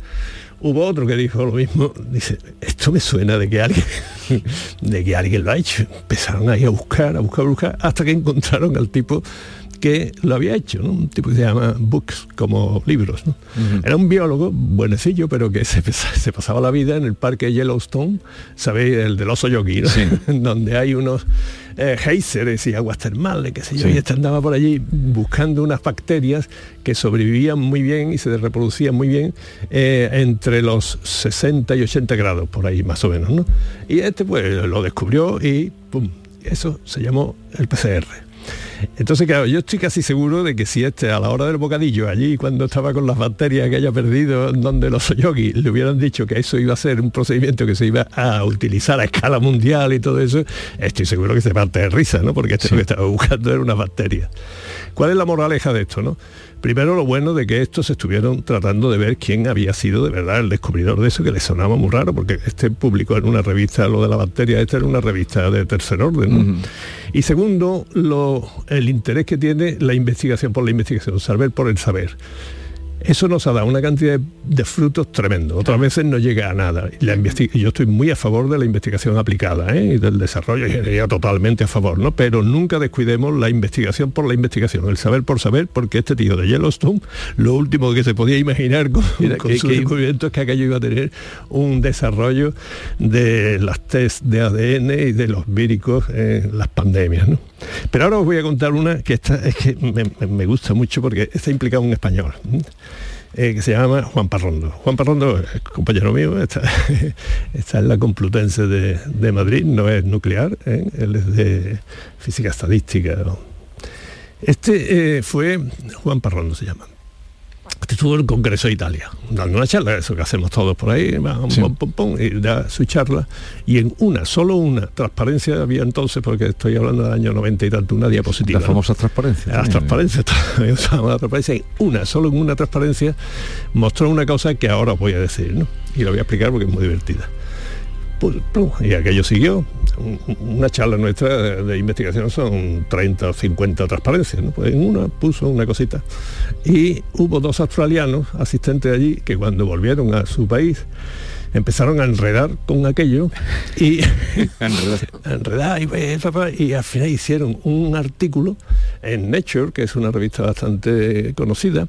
Hubo otro que dijo lo mismo, dice, esto me suena de que alguien, de que alguien lo ha hecho. Empezaron ahí a buscar, a buscar, a buscar, hasta que encontraron al tipo que lo había hecho, un tipo que se llama Books, como libros. Era un biólogo buenecillo, pero que se, pasaba la vida en el parque Yellowstone, ¿sabéis? El del oso yogi, donde hay unos eh, geysers y aguas termales, qué sé yo, y este andaba por allí buscando unas bacterias que sobrevivían muy bien y se reproducían muy bien eh, entre los 60 y 80 grados, por ahí más o menos. Y este pues lo descubrió y ¡pum! Eso se llamó el PCR. Entonces, claro, yo estoy casi seguro de que si este a la hora del bocadillo, allí cuando estaba con las bacterias que haya perdido, donde los yogi le hubieran dicho que eso iba a ser un procedimiento que se iba a utilizar a escala mundial y todo eso, estoy seguro que se parte de risa, ¿no? Porque este lo que estaba buscando era una bacteria. ¿Cuál es la moraleja de esto, no? Primero lo bueno de que estos estuvieron tratando de ver quién había sido de verdad el descubridor de eso, que les sonaba muy raro, porque este publicó en una revista lo de la bacteria, esta era una revista de tercer orden. Y segundo, lo, el interés que tiene la investigación por la investigación, saber por el saber. Eso nos ha dado una cantidad de, frutos tremendo. Otras veces no llega a nada. La yo estoy muy a favor de la investigación aplicada ¿eh? y del desarrollo, y totalmente a favor, ¿no? Pero nunca descuidemos la investigación por la investigación, el saber por saber, porque este tío de Yellowstone, lo último que se podía imaginar con, su descubrimiento es que aquello iba a tener un desarrollo de las test de ADN y de los víricos en las pandemias, ¿no? Pero ahora os voy a contar una que es que me, gusta mucho porque está implicado un español. Eh, que se llama Juan Parrondo. Juan Parrondo es compañero mío, está, en la Complutense de, Madrid, no es nuclear, ¿eh? él es de física estadística. Este eh, fue, Juan Parrondo se llama, estuvo en el Congreso de Italia, dando una charla, eso que hacemos todos por ahí, y da su charla, y en una, solo una, transparencia había entonces, porque estoy hablando del año 90 y tanto, una diapositiva. La famosa transparencia. Las transparencias, la transparencia, y una, solo en una transparencia, mostró una cosa que ahora os voy a decir, ¿no? Y lo voy a explicar porque es muy divertida. Pues, y aquello siguió. Una charla nuestra de, investigación son 30 o 50 transparencias. ¿no? Pues en una puso una cosita. Y hubo dos australianos asistentes allí que cuando volvieron a su país empezaron a enredar con aquello y enredar y, y, al final hicieron un artículo en Nature, que es una revista bastante conocida,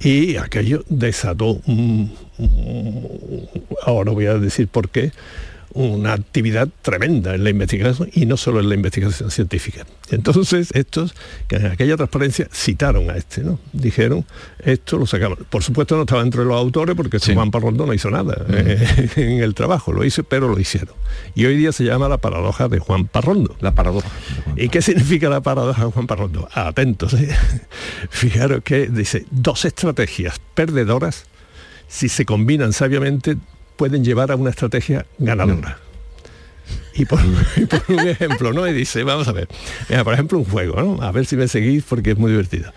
y aquello desató ahora voy a decir por qué una actividad tremenda en la investigación y no solo en la investigación científica. Entonces estos, que en aquella transparencia citaron a este, ¿no? Dijeron, esto lo sacamos. Por supuesto no estaba entre los autores porque Juan Parrondo no hizo nada eh, en el trabajo, lo hizo, pero lo hicieron. Y hoy día se llama la paradoja de Juan Parrondo. La paradoja. ¿Y qué significa la paradoja de Juan Parrondo? Atentos, ¿eh? fijaros que dice, dos estrategias perdedoras si se combinan sabiamente pueden llevar a una estrategia ganadora. Y por, un ejemplo, ¿no? Y dice, vamos a ver, por ejemplo, un juego, ¿no? A ver si me seguís porque es muy divertido.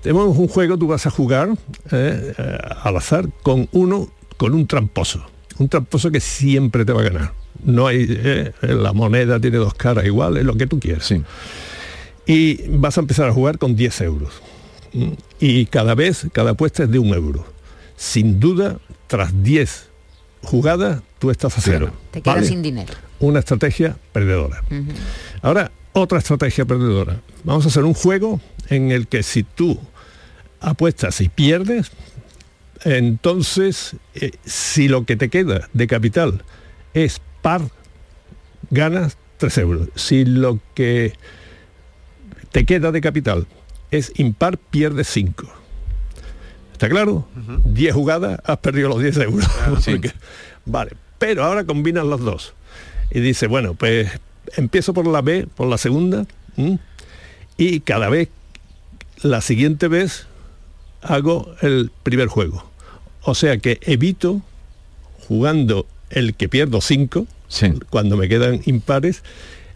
Tenemos un juego, tú vas a jugar eh, eh, al azar con uno, con un tramposo. Un tramposo que siempre te va a ganar. No hay, eh, la moneda tiene dos caras iguales, lo que tú quieras. Sí. Y vas a empezar a jugar con 10 euros. Y cada vez, cada apuesta es de un euro. Sin duda, tras 10 jugada, tú estás a cero. Te quedas sin dinero. Una estrategia perdedora. Ahora, otra estrategia perdedora. Vamos a hacer un juego en el que si tú apuestas y pierdes, entonces eh, si lo que te queda de capital es par, ganas 3 euros. Si lo que te queda de capital es impar, pierdes 5. ¿Está claro? 10 jugadas, has perdido los 10 euros. vale, pero ahora combinan los dos. Y dice, bueno, pues empiezo por la B, por la segunda, y cada vez, la siguiente vez, hago el primer juego. O sea que evito jugando el que pierdo 5, cuando me quedan impares,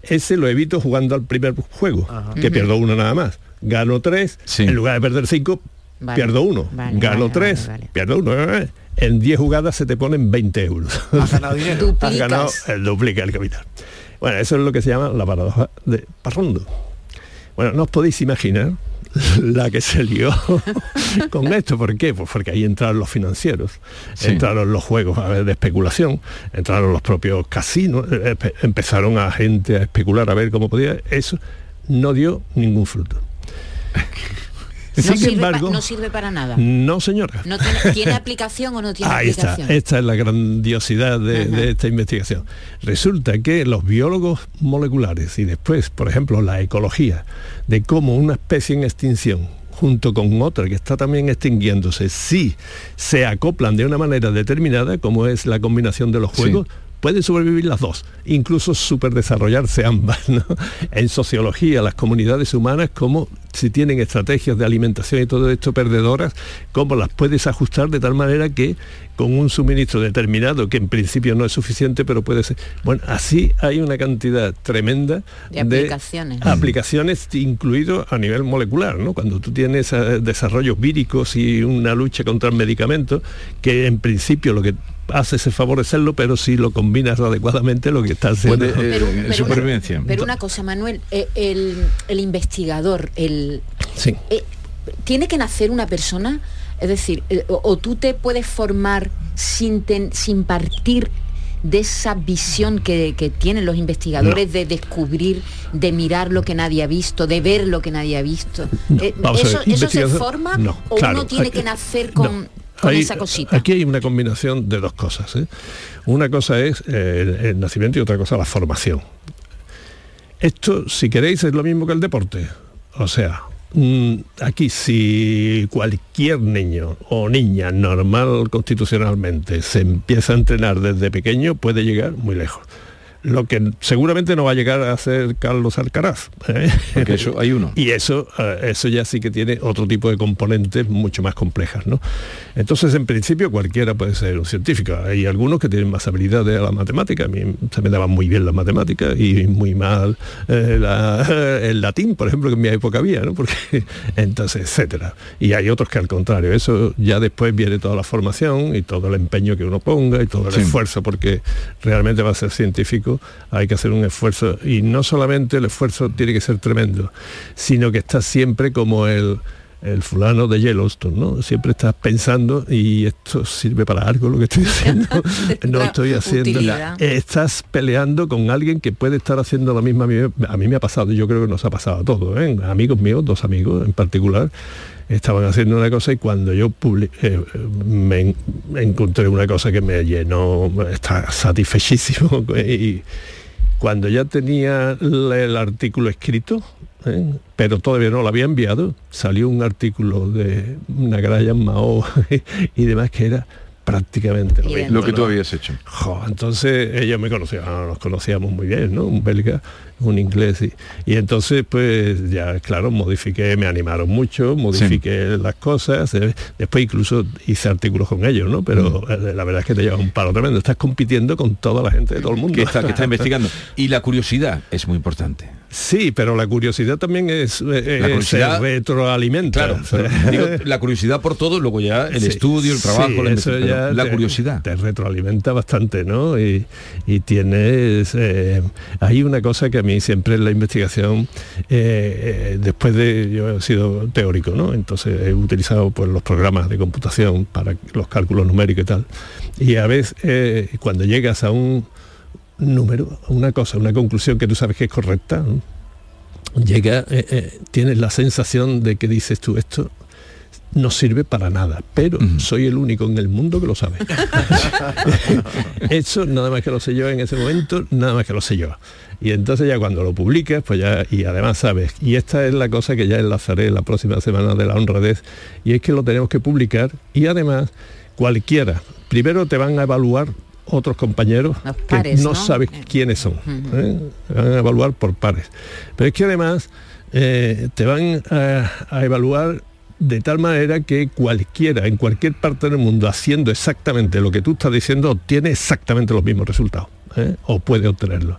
ese lo evito jugando al primer juego, que pierdo uno nada más. Gano 3, en lugar de perder 5, pierdo uno, gano tres, pierdo uno. Eh, en 10 jugadas se te ponen 20 euros. Has ganado dinero. Has ganado el duplica el capital. Bueno, eso es lo que se llama la paradoja de Parrondo. Bueno, no os podéis imaginar la que se lió con esto. ¿Por qué? Pues porque ahí entraron los financieros, entraron los juegos a ver, de especulación, entraron los propios casinos, eh, empezaron a gente a especular a ver cómo podía. Eso no dio ningún fruto. Sin embargo, no sirve para nada. No, señora. tiene, aplicación o no tiene Ahí Está. Esta es la grandiosidad de, esta investigación. Resulta que los biólogos moleculares y después, por ejemplo, la ecología, de cómo una especie en extinción junto con otra que está también extinguiéndose, si se acoplan de una manera determinada, como es la combinación de los juegos, pueden sobrevivir las dos, incluso superdesarrollarse ambas. En sociología, las comunidades humanas, como si tienen estrategias de alimentación y todo esto perdedoras, cómo las puedes ajustar de tal manera que con un suministro determinado, que en principio no es suficiente, pero puede ser. Bueno, así hay una cantidad tremenda de aplicaciones, de aplicaciones incluido a nivel molecular, ¿no? Cuando tú tienes eh, desarrollos víricos y una lucha contra el medicamento, que en principio lo que hace es favorecerlo, pero si lo combinas adecuadamente lo que está haciendo eh, supervivencia. Pero una cosa, Manuel, eh, el, investigador, el sí. tiene que nacer una persona Es decir, eh, o, o tú te puedes formar sin, ten- sin partir de esa visión que, que tienen los investigadores de descubrir, de mirar lo que nadie ha visto, de ver lo que nadie ha visto. Eh, ¿Eso, se forma no, o claro, uno tiene que nacer con, con Hay- esa cosita? Aquí hay una combinación de dos cosas. ¿eh? Una cosa es eh, el, el nacimiento y otra cosa la formación. Esto, si queréis, es lo mismo que el deporte. O sea, mm, aquí si cualquier niño o niña normal constitucionalmente se empieza a entrenar desde pequeño, puede llegar muy lejos. Lo que seguramente no va a llegar a ser Carlos Alcaraz. ¿eh? Porque eso hay uno. Y eso, eh, eso ya sí que tiene otro tipo de componentes mucho más complejas. ¿no? Entonces, en principio, cualquiera puede ser un científico. Hay algunos que tienen más habilidades a la matemática. A mí se me daban muy bien las matemáticas y muy mal eh, la- el latín, por ejemplo, que en mi época había, ¿no? Porque, entonces, etcétera. Y hay otros que al contrario, eso ya después viene toda la formación y todo el empeño que uno ponga y todo el Sí. esfuerzo, porque realmente va a ser científico, hay que hacer un esfuerzo. Y no solamente el esfuerzo tiene que ser tremendo, sino que está siempre como el el fulano de Yellowstone, ¿no? Siempre estás pensando y esto sirve para algo lo que estoy haciendo, no estoy haciendo. utilidad. Estás peleando con alguien que puede estar haciendo lo mismo. A mí, a mí me ha pasado, y yo creo que nos ha pasado a todos, ¿eh? amigos míos, dos amigos en particular, estaban haciendo una cosa y cuando yo eh, me, en- encontré una cosa que me llenó, está satisfechísimo y cuando ya tenía el artículo escrito, ¿eh? pero todavía no lo había enviado, salió un artículo de una graya Mao y demás que era prácticamente lo mismo. Lo que tú habías hecho. Jo, entonces ellos me conocían, nos conocíamos muy bien, ¿no? Un belga, un inglés. Y, y entonces, pues ya, claro, modifiqué, me animaron mucho, modifiqué las cosas. eh, Después incluso hice artículos con ellos, ¿no? Pero Mm. eh, la verdad es que te lleva un palo tremendo. Estás compitiendo con toda la gente de todo el mundo. Que está, que está investigando. Y la curiosidad es muy importante. Sí, pero la curiosidad también es, eh, La curiosidad- se retroalimenta. Claro, pero digo, la curiosidad por todo, luego ya el Sí, estudio, el trabajo, sí, la, eso ya la te- curiosidad. Te retroalimenta bastante, ¿no? Y, y tienes... eh, hay una cosa que mí siempre la investigación, eh, eh, después de... Yo he sido teórico, ¿no? Entonces he utilizado pues, los programas de computación para los cálculos numéricos y tal. Y a veces eh, cuando llegas a un número, a una cosa, una conclusión que tú sabes que es correcta, llega, tienes la sensación de que dices tú esto no sirve para nada, pero soy el único en el mundo que lo sabe. Eso nada más que lo sé yo en ese momento, nada más que lo sé yo. Y entonces ya cuando lo publicas, pues ya, y además sabes, y esta es la cosa que ya enlazaré la próxima semana de la honradez, y es que lo tenemos que publicar y además cualquiera, primero te van a evaluar otros compañeros que no ¿no? sabes quiénes son. ¿eh? Te van a evaluar por pares. Pero es que además eh, te van a, a evaluar de tal manera que cualquiera, en cualquier parte del mundo, haciendo exactamente lo que tú estás diciendo, obtiene exactamente los mismos resultados. ¿eh? O puede obtenerlo.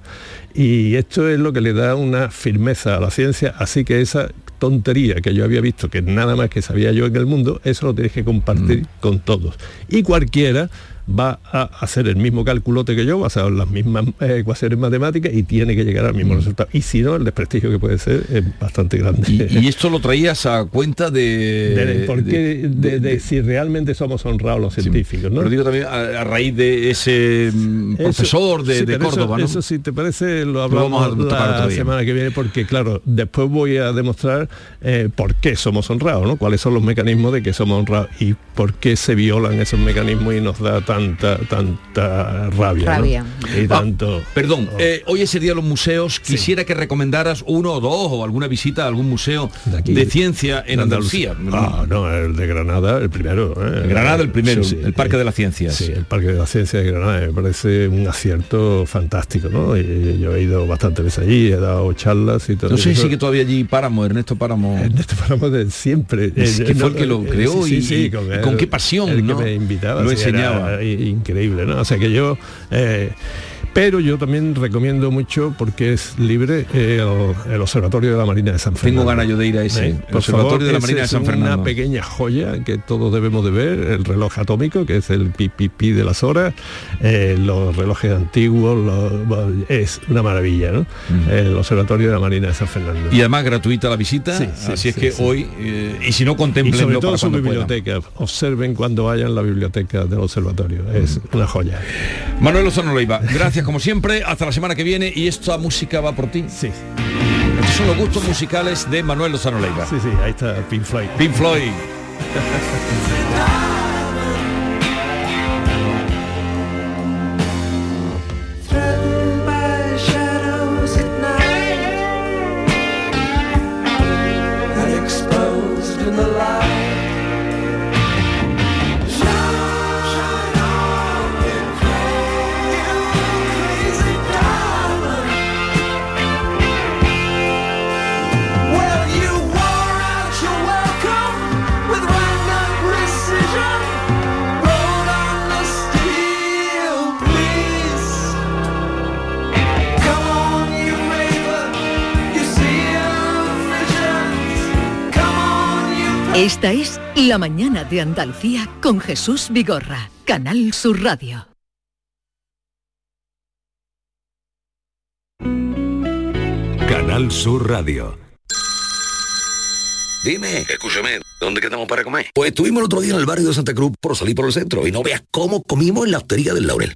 Y esto es lo que le da una firmeza a la ciencia, así que esa tontería que yo había visto, que nada más que sabía yo en el mundo, eso lo tienes que compartir con todos. Y cualquiera va a hacer el mismo calculote que yo, basado en las mismas eh, ecuaciones matemáticas y tiene que llegar al mismo resultado. Y si no, el desprestigio que puede ser es bastante grande. Y, y esto lo traías a cuenta de... de, por qué- de- de- de si realmente somos honrados los científicos, ¿no? Pero digo también a, a raíz de ese mm, Eso- profesor de, sí, pero eso- Córdoba, ¿no? Eso, si te parece lo Lo vamos hablamos otro la día. semana que viene porque claro, después voy a demostrar eh, por qué somos honrados, ¿no? Cuáles son los mecanismos de que somos honrados y por qué se violan esos mecanismos y nos da tanta tanta rabia, ¿no? Rabia. Y Ah, tanto Perdón, eh, hoy es el día de los museos. Quisiera que recomendaras uno o dos o alguna visita a algún museo de, aquí, ciencia en de Andalucía. Ah, no, el de Granada, el primero. ¿eh? El Granada, el primero, Sí, el Parque eh, de las Ciencias. Sí, el Parque de la Ciencia de Granada me parece un acierto fantástico, ¿no? Y yo he ido bastantes veces allí, he dado charlas y todo No sé si sigue todavía allí Páramo, Ernesto Páramo. Ernesto Páramo de siempre. Es Eh, que fue no, el que lo creó sí, y- sí, y él, con qué pasión, el ¿no? que me invitaba. Lo era enseñaba. Increíble, ¿no? O sea que yo... eh, Pero yo también recomiendo mucho, porque es libre, eh, el, Observatorio de la Marina de San Fernando. Tengo ganas yo de ir a ese. el Observatorio de la Marina de San Fernando. Una pequeña joya que todos debemos de ver, el reloj atómico, que es el pipipi de las horas, eh, los relojes antiguos, es una maravilla, ¿no? El Observatorio de la Marina de San Fernando. Y además gratuita la visita, así es que hoy, eh, y si no contemplen y sobre todo su biblioteca, observen cuando vayan la biblioteca del observatorio, es una joya. Manuel Lozano Leiva, gracias como siempre, hasta la semana que viene y esta música va por ti. Sí. Estos son los gustos musicales de Manuel Lozano Leiva. Sí, sí, ahí está Pink Floyd. Pink Floyd. Esta es La Mañana de Andalucía con Jesús Vigorra, Canal Sur Radio. Canal Sur Radio. Dime, escúchame, ¿dónde quedamos para comer? Pues estuvimos el otro día en el barrio de Santa Cruz por salir por el centro y no veas cómo comimos en la hostería del Laurel.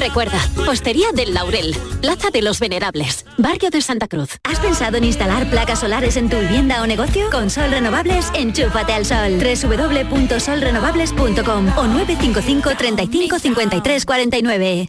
Recuerda, Postería del Laurel, Plaza de los Venerables, Barrio de Santa Cruz. ¿Has pensado en instalar placas solares en tu vivienda o negocio? Con Sol Renovables, enchúfate al sol. www.solrenovables.com o 955 35 53 49.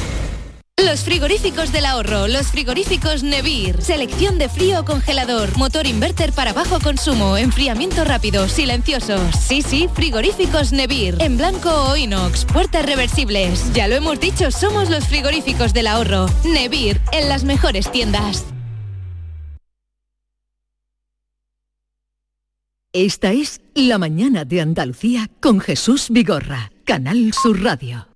Los frigoríficos del ahorro, los frigoríficos Nevir, selección de frío congelador, motor inverter para bajo consumo, enfriamiento rápido, silenciosos. Sí, sí, frigoríficos Nevir, en blanco o inox, puertas reversibles. Ya lo hemos dicho, somos los frigoríficos del ahorro. Nevir, en las mejores tiendas. Esta es La mañana de Andalucía con Jesús Vigorra, Canal Sur Radio.